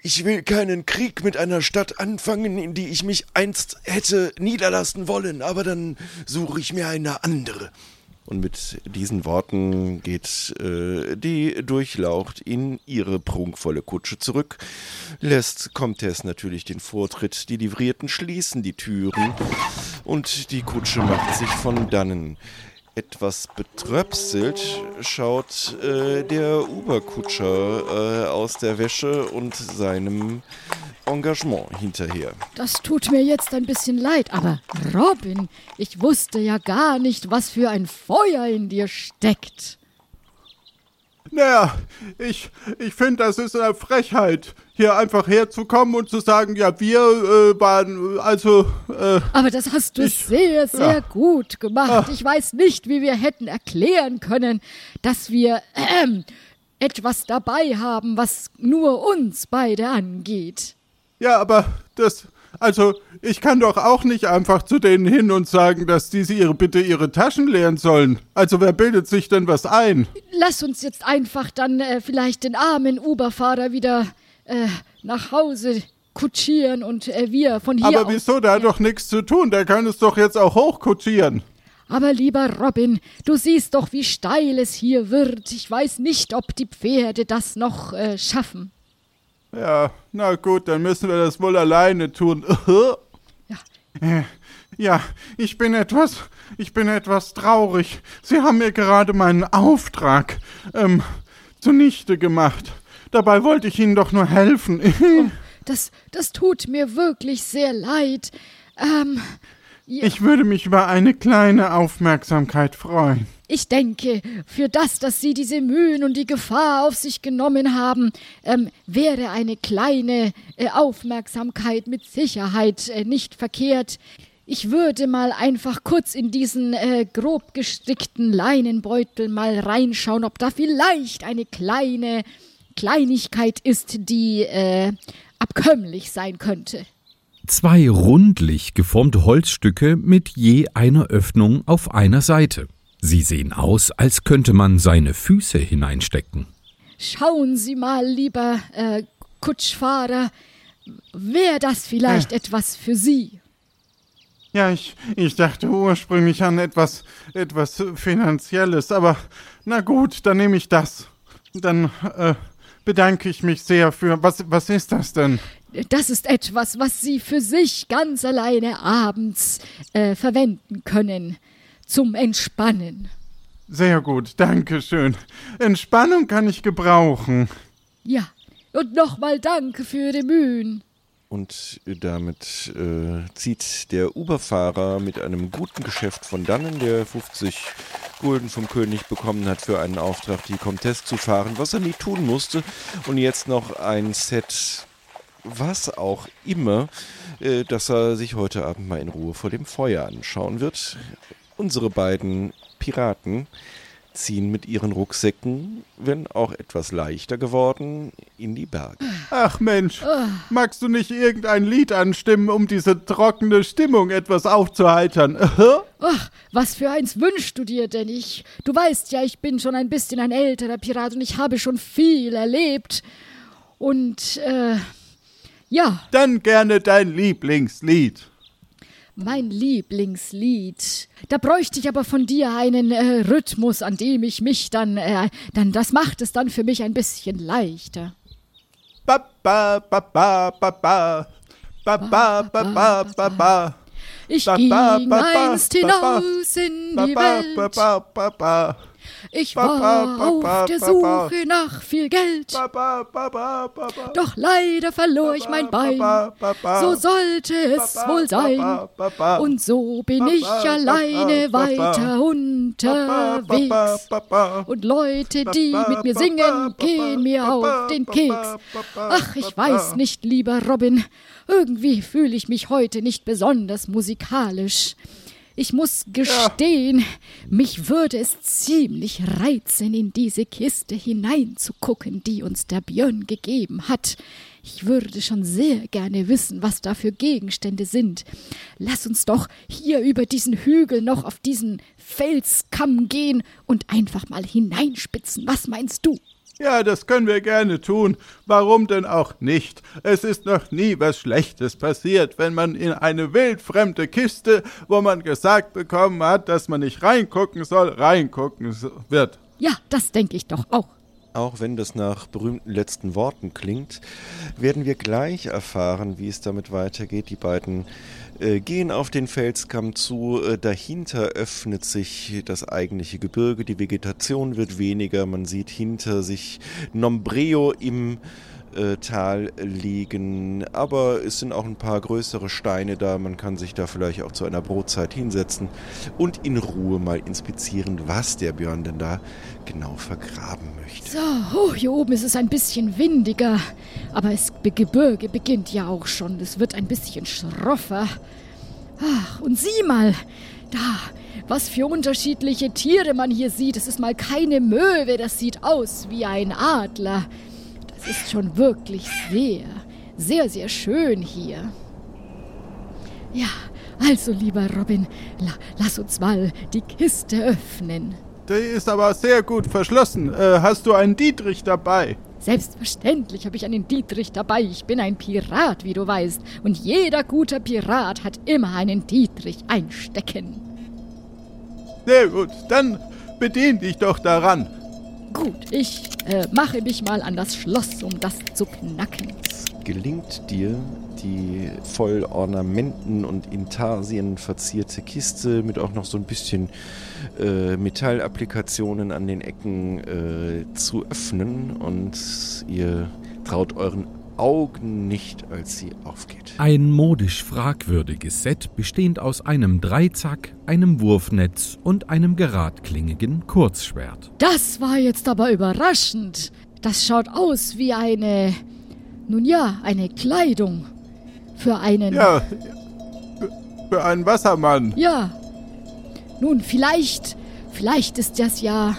ich will keinen Krieg mit einer Stadt anfangen, in die ich mich einst hätte niederlassen wollen, aber dann suche ich mir eine andere. Und mit diesen Worten geht äh, die Durchlaucht in ihre prunkvolle Kutsche zurück, lässt Comtesse natürlich den Vortritt, die Livrierten schließen die Türen und die Kutsche macht sich von dannen. Etwas betröpselt schaut äh, der Uberkutscher äh, aus der Wäsche und seinem Engagement hinterher. Das tut mir jetzt ein bisschen leid, aber Robin, ich wusste ja gar nicht, was für ein Feuer in dir steckt. Naja, ich, ich finde, das ist eine Frechheit, hier einfach herzukommen und zu sagen, ja, wir äh, waren, also, äh, Aber das hast du Ich- sehr, sehr ja. gut gemacht. Ich weiß nicht, wie wir hätten erklären können, dass wir ähm, etwas dabei haben, was nur uns beide angeht. ja, aber das, Also, ich kann doch auch nicht einfach zu denen hin und sagen, dass die sie ihre, bitte ihre Taschen leeren sollen. Also, wer bildet sich denn was ein? Lass uns jetzt einfach dann äh, vielleicht den armen Uberfahrer wieder äh, nach Hause kutschieren und äh, wir von hier Aber wieso? Der hat doch nichts zu tun. Der kann es doch jetzt auch hochkutschieren. Aber lieber Robin, du siehst doch, wie steil es hier wird. Ich weiß nicht, ob die Pferde das noch äh, schaffen. Ja, na gut, dann müssen wir das wohl alleine tun. Ja. Ja, ich bin etwas, ich bin etwas traurig. Sie haben mir gerade meinen Auftrag ähm, zunichte gemacht. Dabei wollte ich Ihnen doch nur helfen. Das, das tut mir wirklich sehr leid. Ähm, ja, Ich würde mich über eine kleine Aufmerksamkeit freuen. ich denke, für das, dass Sie diese Mühen und die Gefahr auf sich genommen haben, ähm, wäre eine kleine äh, Aufmerksamkeit mit Sicherheit äh, nicht verkehrt. Ich würde mal einfach kurz in diesen äh, grob gestrickten Leinenbeutel mal reinschauen, ob da vielleicht eine kleine Kleinigkeit ist, die äh, abkömmlich sein könnte. Zwei rundlich geformte Holzstücke mit je einer Öffnung auf einer Seite. Sie sehen aus, als könnte man seine Füße hineinstecken. Schauen Sie mal, lieber äh, Kutschfahrer, wäre das vielleicht etwas für Sie? Ja, ich, ich dachte ursprünglich an etwas, etwas Finanzielles, aber na gut, dann nehme ich das. Dann äh, bedanke ich mich sehr für. Was, was ist das denn? Das ist etwas, was Sie für sich ganz alleine abends äh, verwenden können. Zum Entspannen. Sehr gut, danke schön. Entspannung kann ich gebrauchen. Ja. Und nochmal danke für die Mühen. Und damit äh, zieht der Uberfahrer mit einem guten Geschäft von dannen, der 50 Gulden vom König bekommen hat für einen Auftrag, die Comtesse zu fahren, was er nie tun musste. Und jetzt noch ein Set, was auch immer, äh, das er sich heute Abend mal in Ruhe vor dem Feuer anschauen wird. Unsere beiden Piraten ziehen mit ihren Rucksäcken, wenn auch etwas leichter geworden, in die Berge. Ach Mensch, magst du nicht irgendein Lied anstimmen, um diese trockene Stimmung etwas aufzuheitern? Ach, was für eins wünschst du dir denn? Ich, du weißt ja, ich bin schon ein bisschen ein älterer Pirat und ich habe schon viel erlebt. Und, äh, ja, Dann gerne dein Lieblingslied. Mein Lieblingslied. Da bräuchte ich aber von dir einen äh, Rhythmus, an dem ich mich dann, äh, dann, das macht es dann für mich ein bisschen leichter. Ba ba ba ba ba ba. Ba ba ba ba ba ba. Ich ging einst hinaus in die Welt. Ich war auf der. Suche nach viel Geld. Doch leider verlor ich mein Bein. So sollte es wohl sein. Und so bin ich alleine weiter unterwegs. Und Leute, die mit mir singen, gehen mir auf den Keks. Ach, ich weiß nicht, lieber Robin. Irgendwie fühle ich mich heute nicht besonders musikalisch. Ich muss gestehen, mich würde es ziemlich reizen, in diese Kiste hineinzugucken, die uns der Björn gegeben hat. Ich würde schon sehr gerne wissen, was da für Gegenstände sind. Lass uns doch hier über diesen Hügel noch auf diesen Felskamm gehen und einfach mal hineinspitzen. Was meinst du? Ja, das können wir gerne tun. Warum denn auch nicht? Es ist noch nie was Schlechtes passiert, wenn man in eine wildfremde Kiste, wo man gesagt bekommen hat, dass man nicht reingucken soll, reingucken wird. Ja, das denke ich doch auch. Auch wenn das nach berühmten letzten Worten klingt, werden wir gleich erfahren, wie es damit weitergeht. Die beiden gehen auf den Felskamm zu. Äh, dahinter öffnet sich das eigentliche Gebirge. Die Vegetation wird weniger. Man sieht hinter sich Nombreo im äh, Tal liegen. Aber es sind auch ein paar größere Steine da. Man kann sich da vielleicht auch zu einer Brotzeit hinsetzen und in Ruhe mal inspizieren, was der Björn denn da genau vergraben möchte. So, oh, hier oben ist es ein bisschen windiger. Aber das Gebirge beginnt ja auch schon. Es wird ein bisschen schroffer. Ach, und sieh mal, da, was für unterschiedliche Tiere man hier sieht. Es ist mal keine Möwe, das sieht aus wie ein Adler. Ist schon wirklich sehr, sehr, sehr schön hier. Ja, also lieber Robin, la lass uns mal die Kiste öffnen. Die ist aber sehr gut verschlossen. Äh, hast du einen Dietrich dabei? Selbstverständlich habe ich einen Dietrich dabei. Ich bin ein Pirat, wie du weißt. Und jeder gute Pirat hat immer einen Dietrich einstecken. Sehr gut, dann bedien dich doch daran. Gut, ich äh, mache mich mal an das Schloss, um das zu knacken. Es gelingt dir, die voll Ornamenten und Intarsien verzierte Kiste mit auch noch so ein bisschen äh, Metallapplikationen an den Ecken äh, zu öffnen und ihr traut euren Augen nicht, als sie aufgeht. Ein modisch fragwürdiges Set bestehend aus einem Dreizack, einem Wurfnetz und einem geradklingigen Kurzschwert. Das war jetzt aber überraschend. Das schaut aus wie eine, nun ja, eine Kleidung. Für einen. Ja, für einen Wassermann. Ja. Nun, vielleicht, vielleicht ist das ja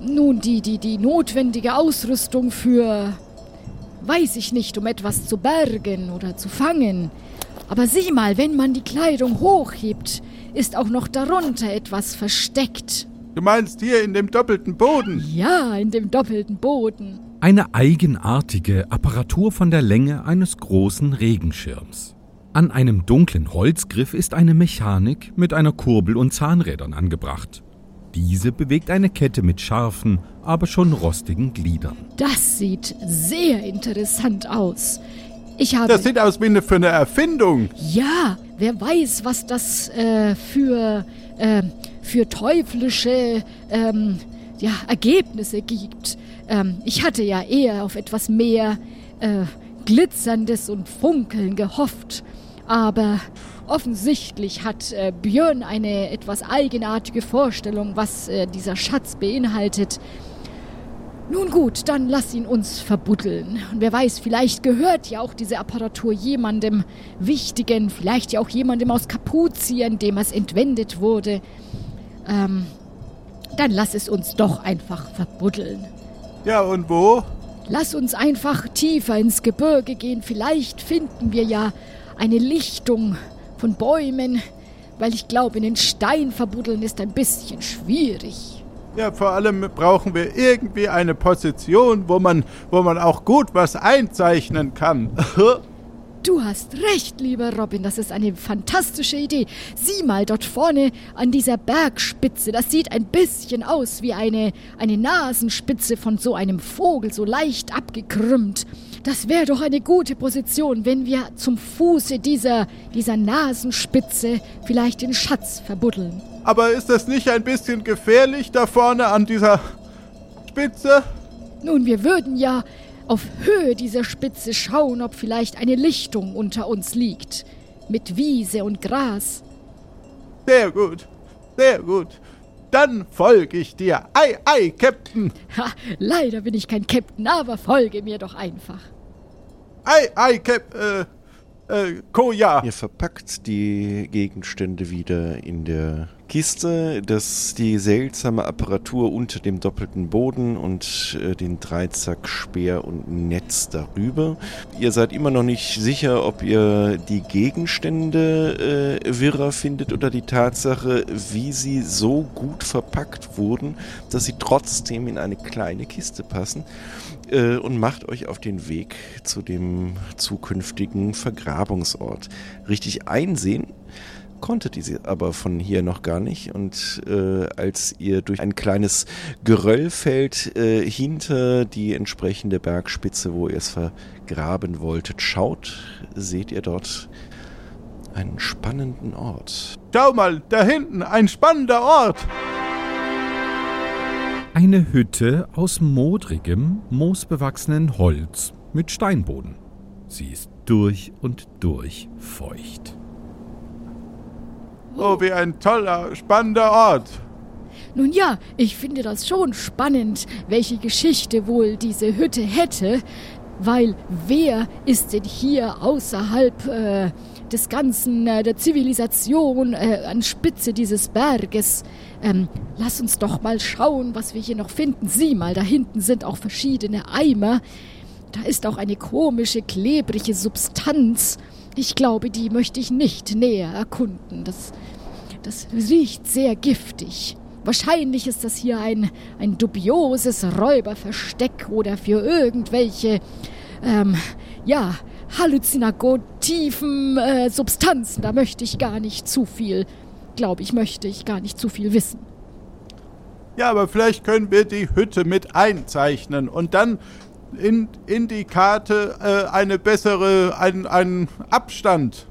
nun die, die, die notwendige Ausrüstung für, weiß ich nicht, um etwas zu bergen oder zu fangen. Aber sieh mal, wenn man die Kleidung hochhebt, ist auch noch darunter etwas versteckt. Du meinst hier in dem doppelten Boden? Ja, in dem doppelten Boden. Eine eigenartige Apparatur von der Länge eines großen Regenschirms. An einem dunklen Holzgriff ist eine Mechanik mit einer Kurbel und Zahnrädern angebracht. Diese bewegt eine Kette mit scharfen, aber schon rostigen Gliedern. Das sieht sehr interessant aus. Ich habe. Das sieht aus wie eine für eine Erfindung. Ja, wer weiß, was das äh, für, äh, für teuflische ähm, ja, Ergebnisse gibt. Ähm, ich hatte ja eher auf etwas mehr äh, Glitzerndes und Funkeln gehofft. Aber offensichtlich hat äh, Björn eine etwas eigenartige Vorstellung, was äh, dieser Schatz beinhaltet. Nun gut, dann lass ihn uns verbuddeln. Und wer weiß, vielleicht gehört ja auch diese Apparatur jemandem Wichtigen, vielleicht ja auch jemandem aus Kapuzien, dem es entwendet wurde. Ähm, dann lass es uns doch einfach verbuddeln. Ja, und wo? Lass uns einfach tiefer ins Gebirge gehen. Vielleicht finden wir ja eine Lichtung von Bäumen, weil ich glaube, in den Stein verbuddeln ist ein bisschen schwierig. Ja, vor allem brauchen wir irgendwie eine Position, wo man, wo man auch gut was einzeichnen kann. Du hast recht, lieber Robin, das ist eine fantastische Idee. Sieh mal dort vorne an dieser Bergspitze. Das sieht ein bisschen aus wie eine, eine Nasenspitze von so einem Vogel, so leicht abgekrümmt. Das wäre doch eine gute Position, wenn wir zum Fuße dieser, dieser Nasenspitze vielleicht den Schatz verbuddeln. Aber ist das nicht ein bisschen gefährlich da vorne an dieser Spitze? Nun, wir würden ja auf Höhe dieser Spitze schauen, ob vielleicht eine Lichtung unter uns liegt. Mit Wiese und Gras. Sehr gut, sehr gut. Dann folge ich dir. Ei, ei, Captain. Ha, leider bin ich kein Captain, aber folge mir doch einfach. Ei, ei, Cap, äh, äh, Koja. Ihr verpackt die Gegenstände wieder in der Kiste, das die seltsame Apparatur unter dem doppelten Boden und äh, den Dreizack, Speer und Netz darüber. Ihr seid immer noch nicht sicher, ob ihr die Gegenstände äh, wirrer findet oder die Tatsache, wie sie so gut verpackt wurden, dass sie trotzdem in eine kleine Kiste passen äh, und macht euch auf den Weg zu dem zukünftigen Vergrabungsort. Richtig einsehen konntet ihr aber von hier noch gar nicht. Und äh, als ihr durch ein kleines Geröllfeld äh, hinter die entsprechende Bergspitze, wo ihr es vergraben wolltet, schaut, seht ihr dort einen spannenden Ort. Schau mal, da hinten, ein spannender Ort. Eine Hütte aus modrigem, moosbewachsenen Holz mit Steinboden. Sie ist durch und durch feucht. Oh, wie ein toller, spannender Ort. Nun ja, ich finde das schon spannend, welche Geschichte wohl diese Hütte hätte, weil wer ist denn hier außerhalb äh, des ganzen, äh, der Zivilisation äh, an Spitze dieses Berges? Ähm, lass uns doch mal schauen, was wir hier noch finden. Sieh mal, da hinten sind auch verschiedene Eimer. Da ist auch eine komische, klebrige Substanz. Ich glaube, die möchte ich nicht näher erkunden. Das, das riecht sehr giftig. Wahrscheinlich ist das hier ein, ein dubioses Räuberversteck oder für irgendwelche, ähm, ja, halluzinogativen äh, Substanzen. Da möchte ich gar nicht zu viel, glaube ich, möchte ich gar nicht zu viel wissen. Ja, aber vielleicht können wir die Hütte mit einzeichnen und dann in, in die Karte äh, eine bessere, einen, einen Abstand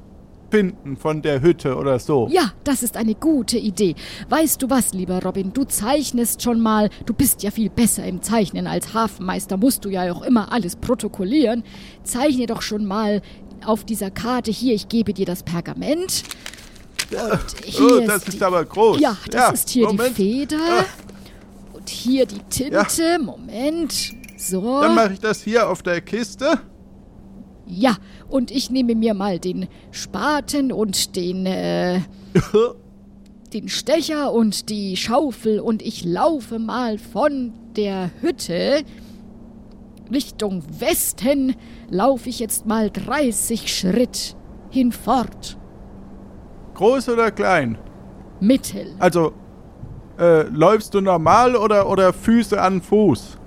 finden von der Hütte oder so. Ja, das ist eine gute Idee. Weißt du was, lieber Robin, du zeichnest schon mal, du bist ja viel besser im Zeichnen als Hafenmeister, musst du ja auch immer alles protokollieren. Zeichne doch schon mal auf dieser Karte hier, ich gebe dir das Pergament. Oh, das ist, die, aber groß. Ja, das ja, ist hier Moment. die Feder. Ah. Und hier die Tinte. Ja. Moment. So. Dann mache ich das hier auf der Kiste. Ja, und ich nehme mir mal den Spaten und den, äh, den Stecher und die Schaufel und ich laufe mal von der Hütte Richtung Westen, laufe ich jetzt mal 30 Schritt hinfort. Groß oder klein? Mittel. Also, äh, läufst du normal oder, oder Füße an Fuß?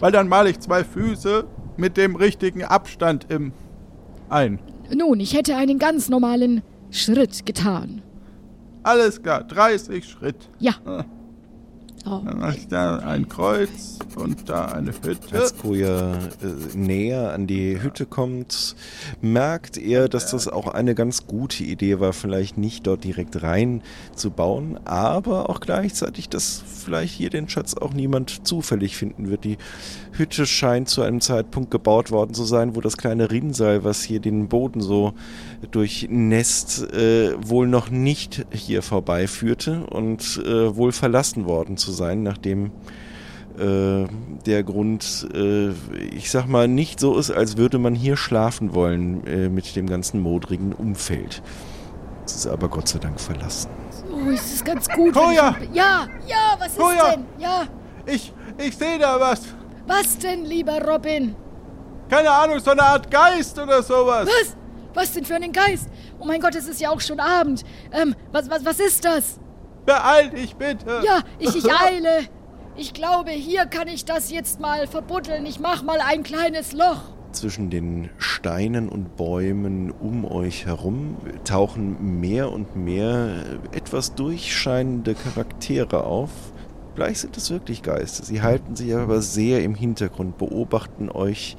Weil dann male ich zwei Füße mit dem richtigen Abstand im ein. Nun, ich hätte einen ganz normalen Schritt getan. Alles klar, 30 Schritt. Ja. Oh. Dann mache ich da ein Kreuz und da eine Hütte. Als Koja äh, näher an die Hütte kommt, merkt er, dass das auch eine ganz gute Idee war, vielleicht nicht dort direkt rein zu bauen, aber auch gleichzeitig, dass vielleicht hier den Schatz auch niemand zufällig finden wird. Die Hütte scheint zu einem Zeitpunkt gebaut worden zu sein, wo das kleine Rinnsal, was hier den Boden so durchnässt, äh, wohl noch nicht hier vorbeiführte und äh, wohl verlassen worden zu sein, nachdem äh, der Grund, äh, ich sag mal, nicht so ist, als würde man hier schlafen wollen äh, mit dem ganzen modrigen Umfeld. Es ist aber Gott sei Dank verlassen. Oh, es ist ganz gut. Koja! Ja, ja, was Koja! ist denn? Ja. Ich, ich sehe da was. Was denn, lieber Robin? Keine Ahnung, so eine Art Geist oder sowas. Was? Was denn für einen Geist? Oh mein Gott, es ist ja auch schon Abend. Ähm, was, was, was ist das? Beeil dich bitte. Ja, ich, ich eile. Ich glaube, hier kann ich das jetzt mal verbuddeln. Ich mach mal ein kleines Loch. Zwischen den Steinen und Bäumen um euch herum tauchen mehr und mehr etwas durchscheinende Charaktere auf. Vielleicht sind es wirklich Geister. Sie halten sich aber sehr im Hintergrund, beobachten euch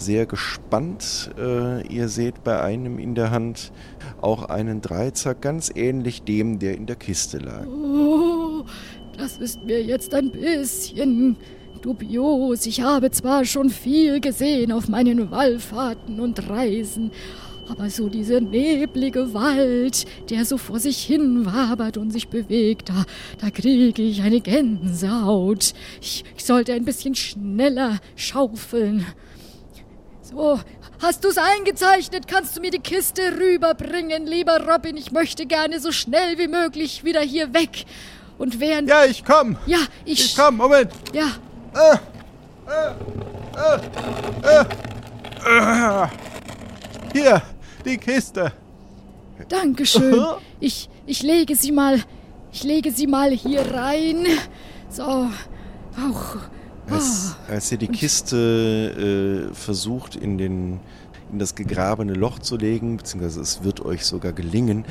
sehr gespannt. Äh, ihr seht bei einem in der Hand auch einen Dreizack, ganz ähnlich dem, der in der Kiste lag. Oh, das ist mir jetzt ein bisschen dubios. Ich habe zwar schon viel gesehen auf meinen Wallfahrten und Reisen, aber so dieser neblige Wald, der so vor sich hin wabert und sich bewegt, da, da kriege ich eine Gänsehaut. Ich, ich sollte ein bisschen schneller schaufeln. So, hast du's eingezeichnet? Kannst du mir die Kiste rüberbringen, lieber Robin? Ich möchte gerne so schnell wie möglich wieder hier weg. Und während. Ja, ich komm. Ja, ich. Ich komm, Moment. Ja. Äh, äh, äh, äh, äh. Hier, die Kiste. Dankeschön. Ich, ich lege sie mal. Ich lege sie mal hier rein. So. Auch als, ah. als ihr die Kiste äh, versucht in, den, in das gegrabene Loch zu legen, beziehungsweise es wird euch sogar gelingen,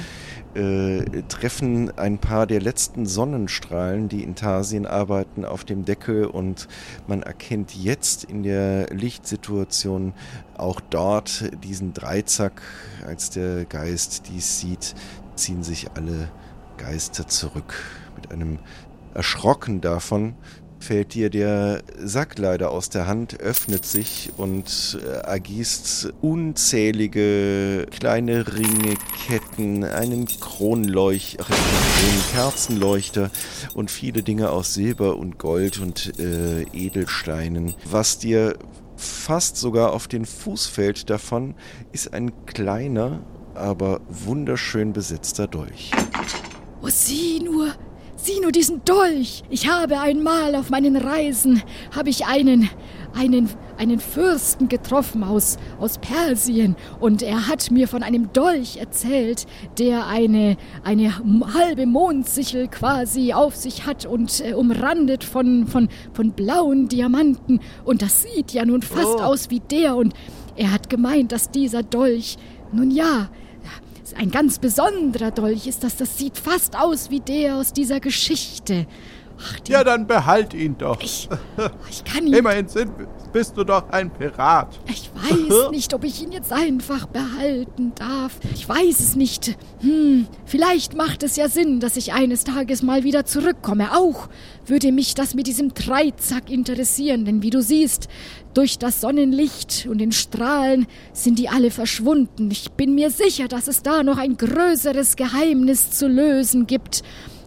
äh, treffen ein paar der letzten Sonnenstrahlen, die in Tarsien arbeiten, auf dem Deckel und man erkennt jetzt in der Lichtsituation auch dort diesen Dreizack. Als der Geist dies sieht, ziehen sich alle Geister zurück. Mit einem Erschrocken davon fällt dir der Sack leider aus der Hand, öffnet sich und äh, ergießt unzählige kleine Ringe, Ketten, einen Kronleuchter, einen Kerzenleuchter und viele Dinge aus Silber und Gold und äh, Edelsteinen. Was dir fast sogar auf den Fuß fällt davon, ist ein kleiner, aber wunderschön besetzter Dolch. Oh, sieh nur, Sieh nur diesen Dolch. Ich habe einmal auf meinen Reisen, habe ich einen, einen, einen Fürsten getroffen aus, aus Persien und er hat mir von einem Dolch erzählt, der eine, eine halbe Mondsichel quasi auf sich hat und äh, umrandet von, von, von blauen Diamanten und das sieht ja nun fast Oh. aus wie der und er hat gemeint, dass dieser Dolch, nun ja, ein ganz besonderer Dolch ist das, das sieht fast aus wie der aus dieser Geschichte. Ach, Ja, dann behalt ihn doch. ich, ich kann ihn Immerhin sind, bist du doch ein Pirat. Ich weiß nicht, ob ich ihn jetzt einfach behalten darf. Ich weiß es nicht. Hm, vielleicht macht es ja Sinn, dass ich eines Tages mal wieder zurückkomme. Auch würde mich das mit diesem Dreizack interessieren, denn wie du siehst, durch das Sonnenlicht und den Strahlen sind die alle verschwunden. Ich bin mir sicher, dass es da noch ein größeres Geheimnis zu lösen gibt.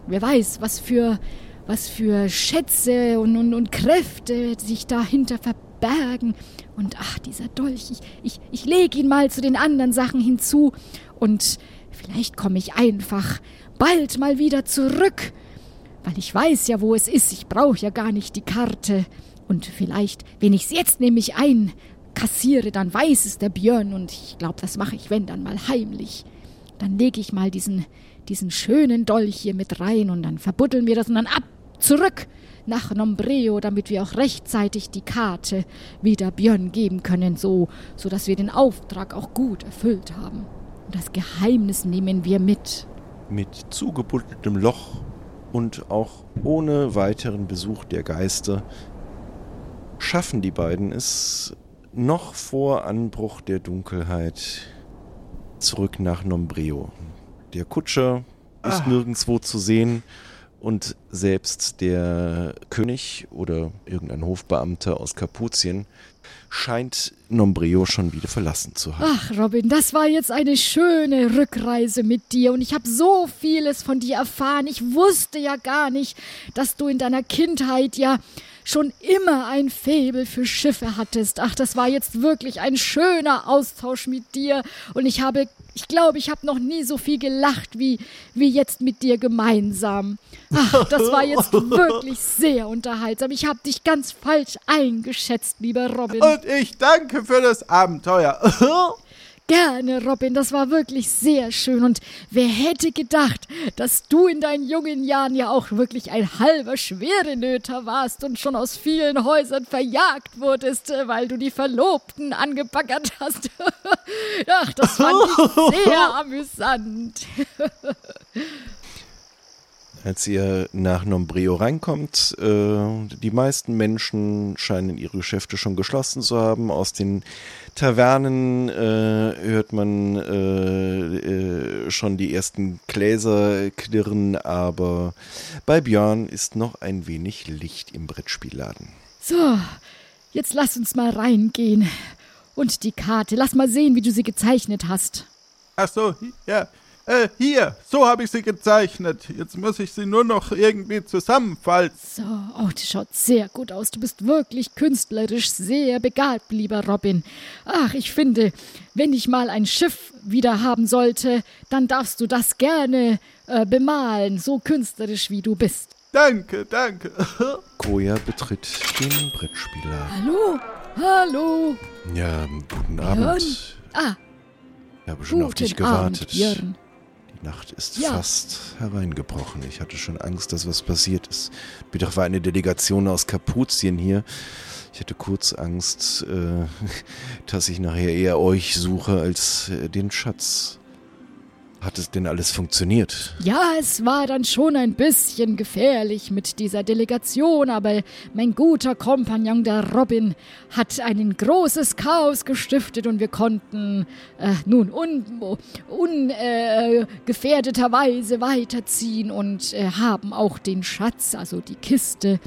Wer weiß, was für was für Schätze und, und, und Kräfte sich dahinter verbergen. Und ach, dieser Dolch, ich, ich, ich lege ihn mal zu den anderen Sachen hinzu und vielleicht komme ich einfach bald mal wieder zurück, weil ich weiß ja, wo es ist. Ich brauche ja gar nicht die Karte. Und vielleicht, wenn ich es jetzt nämlich einkassiere, dann weiß es der Björn und ich glaube, das mache ich, wenn dann mal heimlich. Dann lege ich mal diesen, diesen schönen Dolch hier mit rein und dann verbuddeln wir das und dann ab, zurück nach Nombreo, damit wir auch rechtzeitig die Karte wieder Björn geben können, so, so dass wir den Auftrag auch gut erfüllt haben. Und das Geheimnis nehmen wir mit. Mit zugebuddeltem Loch und auch ohne weiteren Besuch der Geister schaffen die beiden es noch vor Anbruch der Dunkelheit zurück nach Nombreo. Der Kutscher ist nirgendwo zu sehen und selbst der König oder irgendein Hofbeamter aus Kapuzien scheint Nombreo schon wieder verlassen zu haben. Ach, Robin, das war jetzt eine schöne Rückreise mit dir und ich habe so vieles von dir erfahren. Ich wusste ja gar nicht, dass du in deiner Kindheit ja schon immer ein Faible für Schiffe hattest. Ach, das war jetzt wirklich ein schöner Austausch mit dir und ich habe, ich glaube, ich habe noch nie so viel gelacht wie, wie jetzt mit dir gemeinsam. Ach, das war jetzt wirklich sehr unterhaltsam. Ich habe dich ganz falsch eingeschätzt, lieber Robin. Und ich danke für das Abenteuer. Gerne, Robin, das war wirklich sehr schön. Und wer hätte gedacht, dass du in deinen jungen Jahren ja auch wirklich ein halber Schwerenöter warst und schon aus vielen Häusern verjagt wurdest, äh, weil du die Verlobten angebaggert hast. Ach, das fand ich sehr amüsant. Als ihr nach Nombreo reinkommt, äh, die meisten Menschen scheinen ihre Geschäfte schon geschlossen zu haben. Aus den Tavernen äh, hört man äh, äh, schon die ersten Gläser klirren, aber bei Björn ist noch ein wenig Licht im Brettspielladen. So, jetzt lass uns mal reingehen. Und die Karte, lass mal sehen, wie du sie gezeichnet hast. Ach so, ja. Äh, hier, so habe ich sie gezeichnet. Jetzt muss ich sie nur noch irgendwie zusammenfalten. So, oh, das schaut sehr gut aus. Du bist wirklich künstlerisch sehr begabt, lieber Robin. Ach, ich finde, wenn ich mal ein Schiff wieder haben sollte, dann darfst du das gerne äh, bemalen, so künstlerisch wie du bist. Danke, danke. Koja betritt den Brettspielladen. Hallo? Hallo? Ja, guten Björn? Abend. Ah, Ich habe schon auf dich guten Abend, gewartet. Björn. Nacht ist Ja. fast hereingebrochen. Ich hatte schon Angst, dass was passiert ist. Wieder war eine Delegation aus Kapuzien hier. Ich hatte kurz Angst, äh, dass ich nachher eher euch suche als äh, den Schatz. Hat es denn alles funktioniert? Ja, es war dann schon ein bisschen gefährlich mit dieser Delegation, aber mein guter Kompagnon, der Robin, hat ein großes Chaos gestiftet und wir konnten äh, nun ungefährdeterweise äh, gefährdeterweise weiterziehen und äh, haben auch den Schatz, also die Kiste,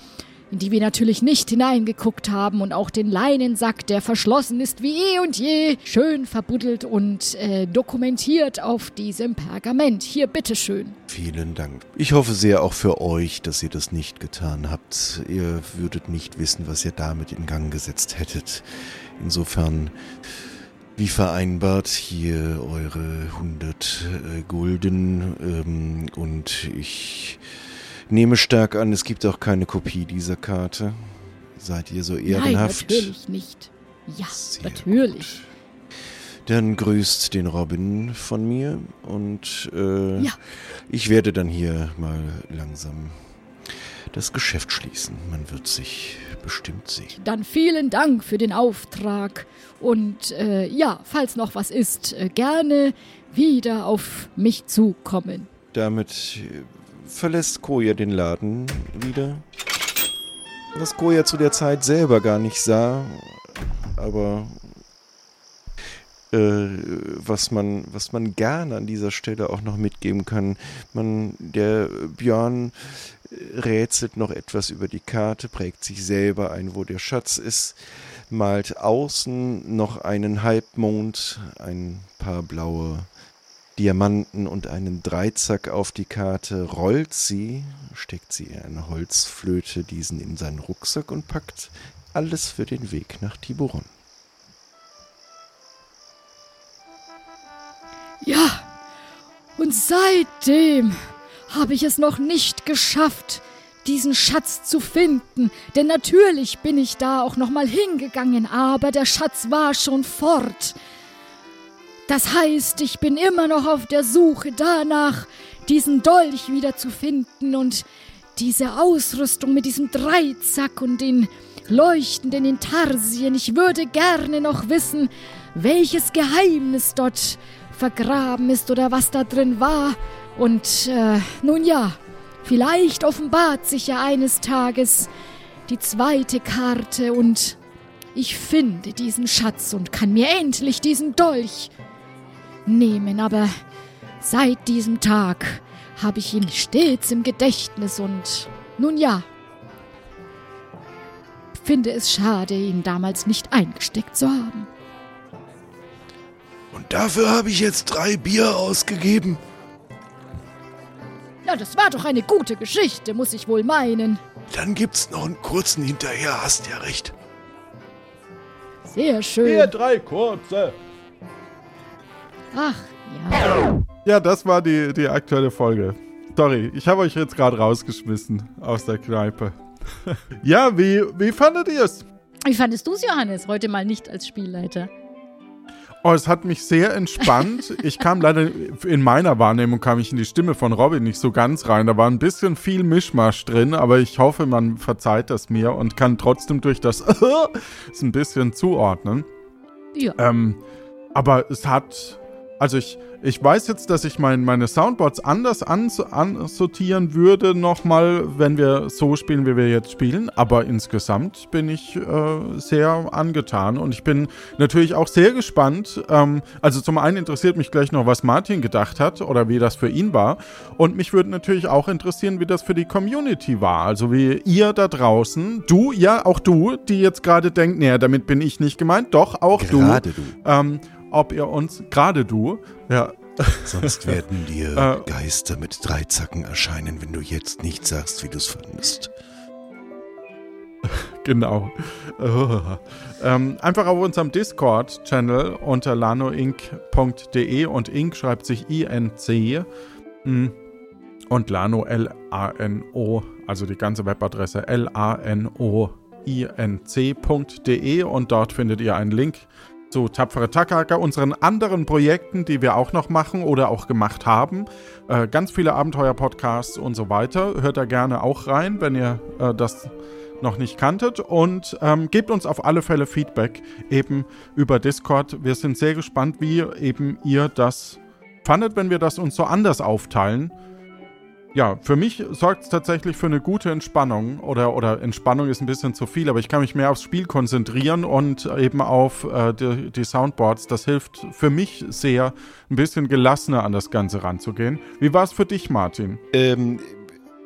in die wir natürlich nicht hineingeguckt haben und auch den Leinensack, der verschlossen ist wie eh und je, schön verbuddelt und äh, dokumentiert auf diesem Pergament. Hier, bitteschön. Vielen Dank. Ich hoffe sehr auch für euch, dass ihr das nicht getan habt. Ihr würdet nicht wissen, was ihr damit in Gang gesetzt hättet. Insofern, wie vereinbart, hier eure 100 äh, Gulden ähm, und ich nehme stark an, es gibt auch keine Kopie dieser Karte. Seid ihr so Nein, ehrenhaft? natürlich nicht. Ja, Sehr natürlich. Dann grüßt den Robin von mir und äh, Ja. ich werde dann hier mal langsam das Geschäft schließen. Man wird sich bestimmt sehen. Dann vielen Dank für den Auftrag. Und äh, ja, falls noch was ist, äh, gerne wieder auf mich zukommen. Damit verlässt Koja den Laden wieder. Was Koja zu der Zeit selber gar nicht sah, aber äh, was man, was man gerne an dieser Stelle auch noch mitgeben kann. Man, der Björn rätselt noch etwas über die Karte, prägt sich selber ein, wo der Schatz ist, malt außen noch einen Halbmond, ein paar blaue Diamanten und einen Dreizack auf die Karte, rollt sie, steckt sie in eine Holzflöte, diesen in seinen Rucksack und packt alles für den Weg nach Tiburon. Ja, und seitdem habe ich es noch nicht geschafft, diesen Schatz zu finden, denn natürlich bin ich da auch noch mal hingegangen, aber der Schatz war schon fort. Das heißt, ich bin immer noch auf der Suche danach, diesen Dolch wieder zu finden und diese Ausrüstung mit diesem Dreizack und den leuchtenden Intarsien. Ich würde gerne noch wissen, welches Geheimnis dort vergraben ist oder was da drin war. Und äh, nun ja, vielleicht offenbart sich ja eines Tages die zweite Karte und ich finde diesen Schatz und kann mir endlich diesen Dolch nehmen. Aber seit diesem Tag habe ich ihn stets im Gedächtnis und nun ja, finde es schade, ihn damals nicht eingesteckt zu haben. Und dafür habe ich jetzt drei Bier ausgegeben. Na, das war doch eine gute Geschichte, muss ich wohl meinen. Dann gibt's noch einen kurzen hinterher, hast ja recht. Sehr schön. drei kurze. Ach, ja. Ja, das war die, die aktuelle Folge. Sorry, ich habe euch jetzt gerade rausgeschmissen aus der Kneipe. ja, wie, wie fandet ihr es? Wie fandest du es, Johannes, heute mal nicht als Spielleiter? Oh, es hat mich sehr entspannt. Ich kam leider, in meiner Wahrnehmung kam ich in die Stimme von Robin nicht so ganz rein. Da war ein bisschen viel Mischmasch drin, aber ich hoffe, man verzeiht das mir und kann trotzdem durch das es ein bisschen zuordnen. Ja. Ähm, aber es hat, also ich, ich weiß jetzt, dass ich mein, meine Soundboards anders ans, ansortieren würde nochmal, wenn wir so spielen, wie wir jetzt spielen. Aber insgesamt bin ich äh, sehr angetan und ich bin natürlich auch sehr gespannt. Ähm, also zum einen interessiert mich gleich noch, was Martin gedacht hat oder wie das für ihn war. Und mich würde natürlich auch interessieren, wie das für die Community war. Also wie ihr da draußen, du, ja, auch du, die jetzt gerade denkt, naja, damit bin ich nicht gemeint, doch, auch Gerade du. du. Ähm, ob ihr uns, gerade du, ja, Sonst werden dir Äh. Geister mit Dreizacken erscheinen, wenn du jetzt nicht sagst, wie du es fandest. Genau. ähm, einfach auf unserem Discord-Channel unter lanoinc.de und Inc schreibt sich INC mm, und Lano L-A-N-O, also die ganze Webadresse L-A-N-O-I-N-C.de und dort findet ihr einen Link zu Tapfere Takaka, unseren anderen Projekten, die wir auch noch machen oder auch gemacht haben. Äh, ganz viele Abenteuer-Podcasts und so weiter. Hört da gerne auch rein, wenn ihr äh, das noch nicht kanntet und ähm, gebt uns auf alle Fälle Feedback eben über Discord. Wir sind sehr gespannt, wie eben ihr das fandet, wenn wir das uns so anders aufteilen. Ja, für mich sorgt es tatsächlich für eine gute Entspannung oder, oder Entspannung ist ein bisschen zu viel, aber ich kann mich mehr aufs Spiel konzentrieren und eben auf äh, die, die Soundboards. Das hilft für mich sehr, ein bisschen gelassener an das Ganze ranzugehen. Wie war es für dich, Martin? Ähm,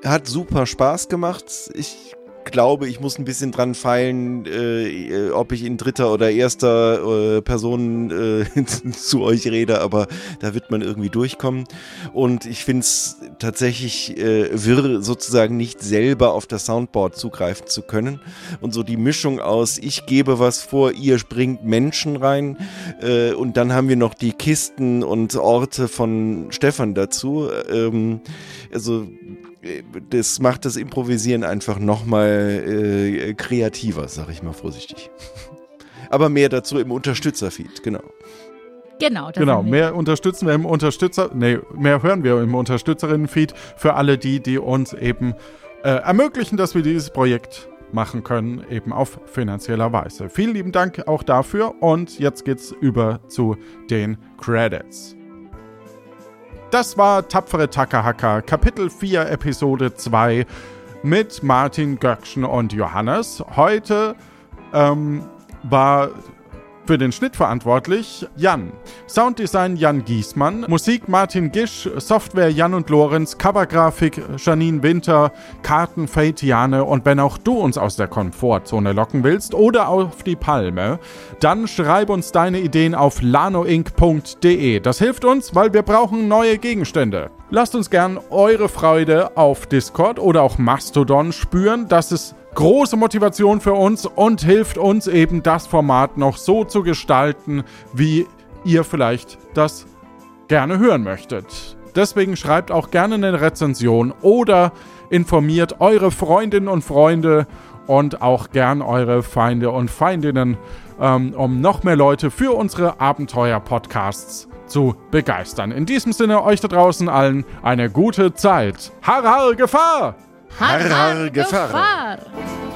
hat super Spaß gemacht. Ich glaube, ich muss ein bisschen dran feilen, äh, ob ich in dritter oder erster äh, Person äh, zu euch rede, aber da wird man irgendwie durchkommen. Und ich finde es tatsächlich äh, wirr, sozusagen nicht selber auf das Soundboard zugreifen zu können. Und so die Mischung aus, ich gebe was vor, ihr bringt Menschen rein äh, und dann haben wir noch die Kisten und Orte von Stefan dazu. Ähm, also das macht das Improvisieren einfach nochmal äh, kreativer, sag ich mal vorsichtig. Aber mehr dazu im Unterstützerfeed, genau. Genau, da Genau, mehr unterstützen wir im Unterstützer, nee, mehr hören wir im Unterstützerinnen-Feed für alle die, die uns eben äh, ermöglichen, dass wir dieses Projekt machen können, eben auf finanzieller Weise. Vielen lieben Dank auch dafür und jetzt geht's über zu den Credits. Das war Tapfere Takahaka, Kapitel 4, Episode 2 mit Martin Göckchen und Johannes. Heute ähm, war für den Schnitt verantwortlich Jan. Sounddesign Jan Giesmann, Musik Martin Gisch, Software Jan und Lorenz, Covergrafik Janine Winter, Karten Feitiane und wenn auch du uns aus der Komfortzone locken willst oder auf die Palme, dann schreib uns deine Ideen auf lanoinc.de. Das hilft uns, weil wir brauchen neue Gegenstände. Lasst uns gern eure Freude auf Discord oder auch Mastodon spüren. Das ist große Motivation für uns und hilft uns eben das Format noch so zu gestalten, wie ihr vielleicht das gerne hören möchtet. Deswegen schreibt auch gerne eine Rezension oder informiert eure Freundinnen und Freunde und auch gern eure Feinde und Feindinnen, ähm, um noch mehr Leute für unsere Abenteuer-Podcasts zu begeistern. In diesem Sinne euch da draußen allen eine gute Zeit. Har, har, Gefahr! Har, Har, har, Gefahr. Gefahr.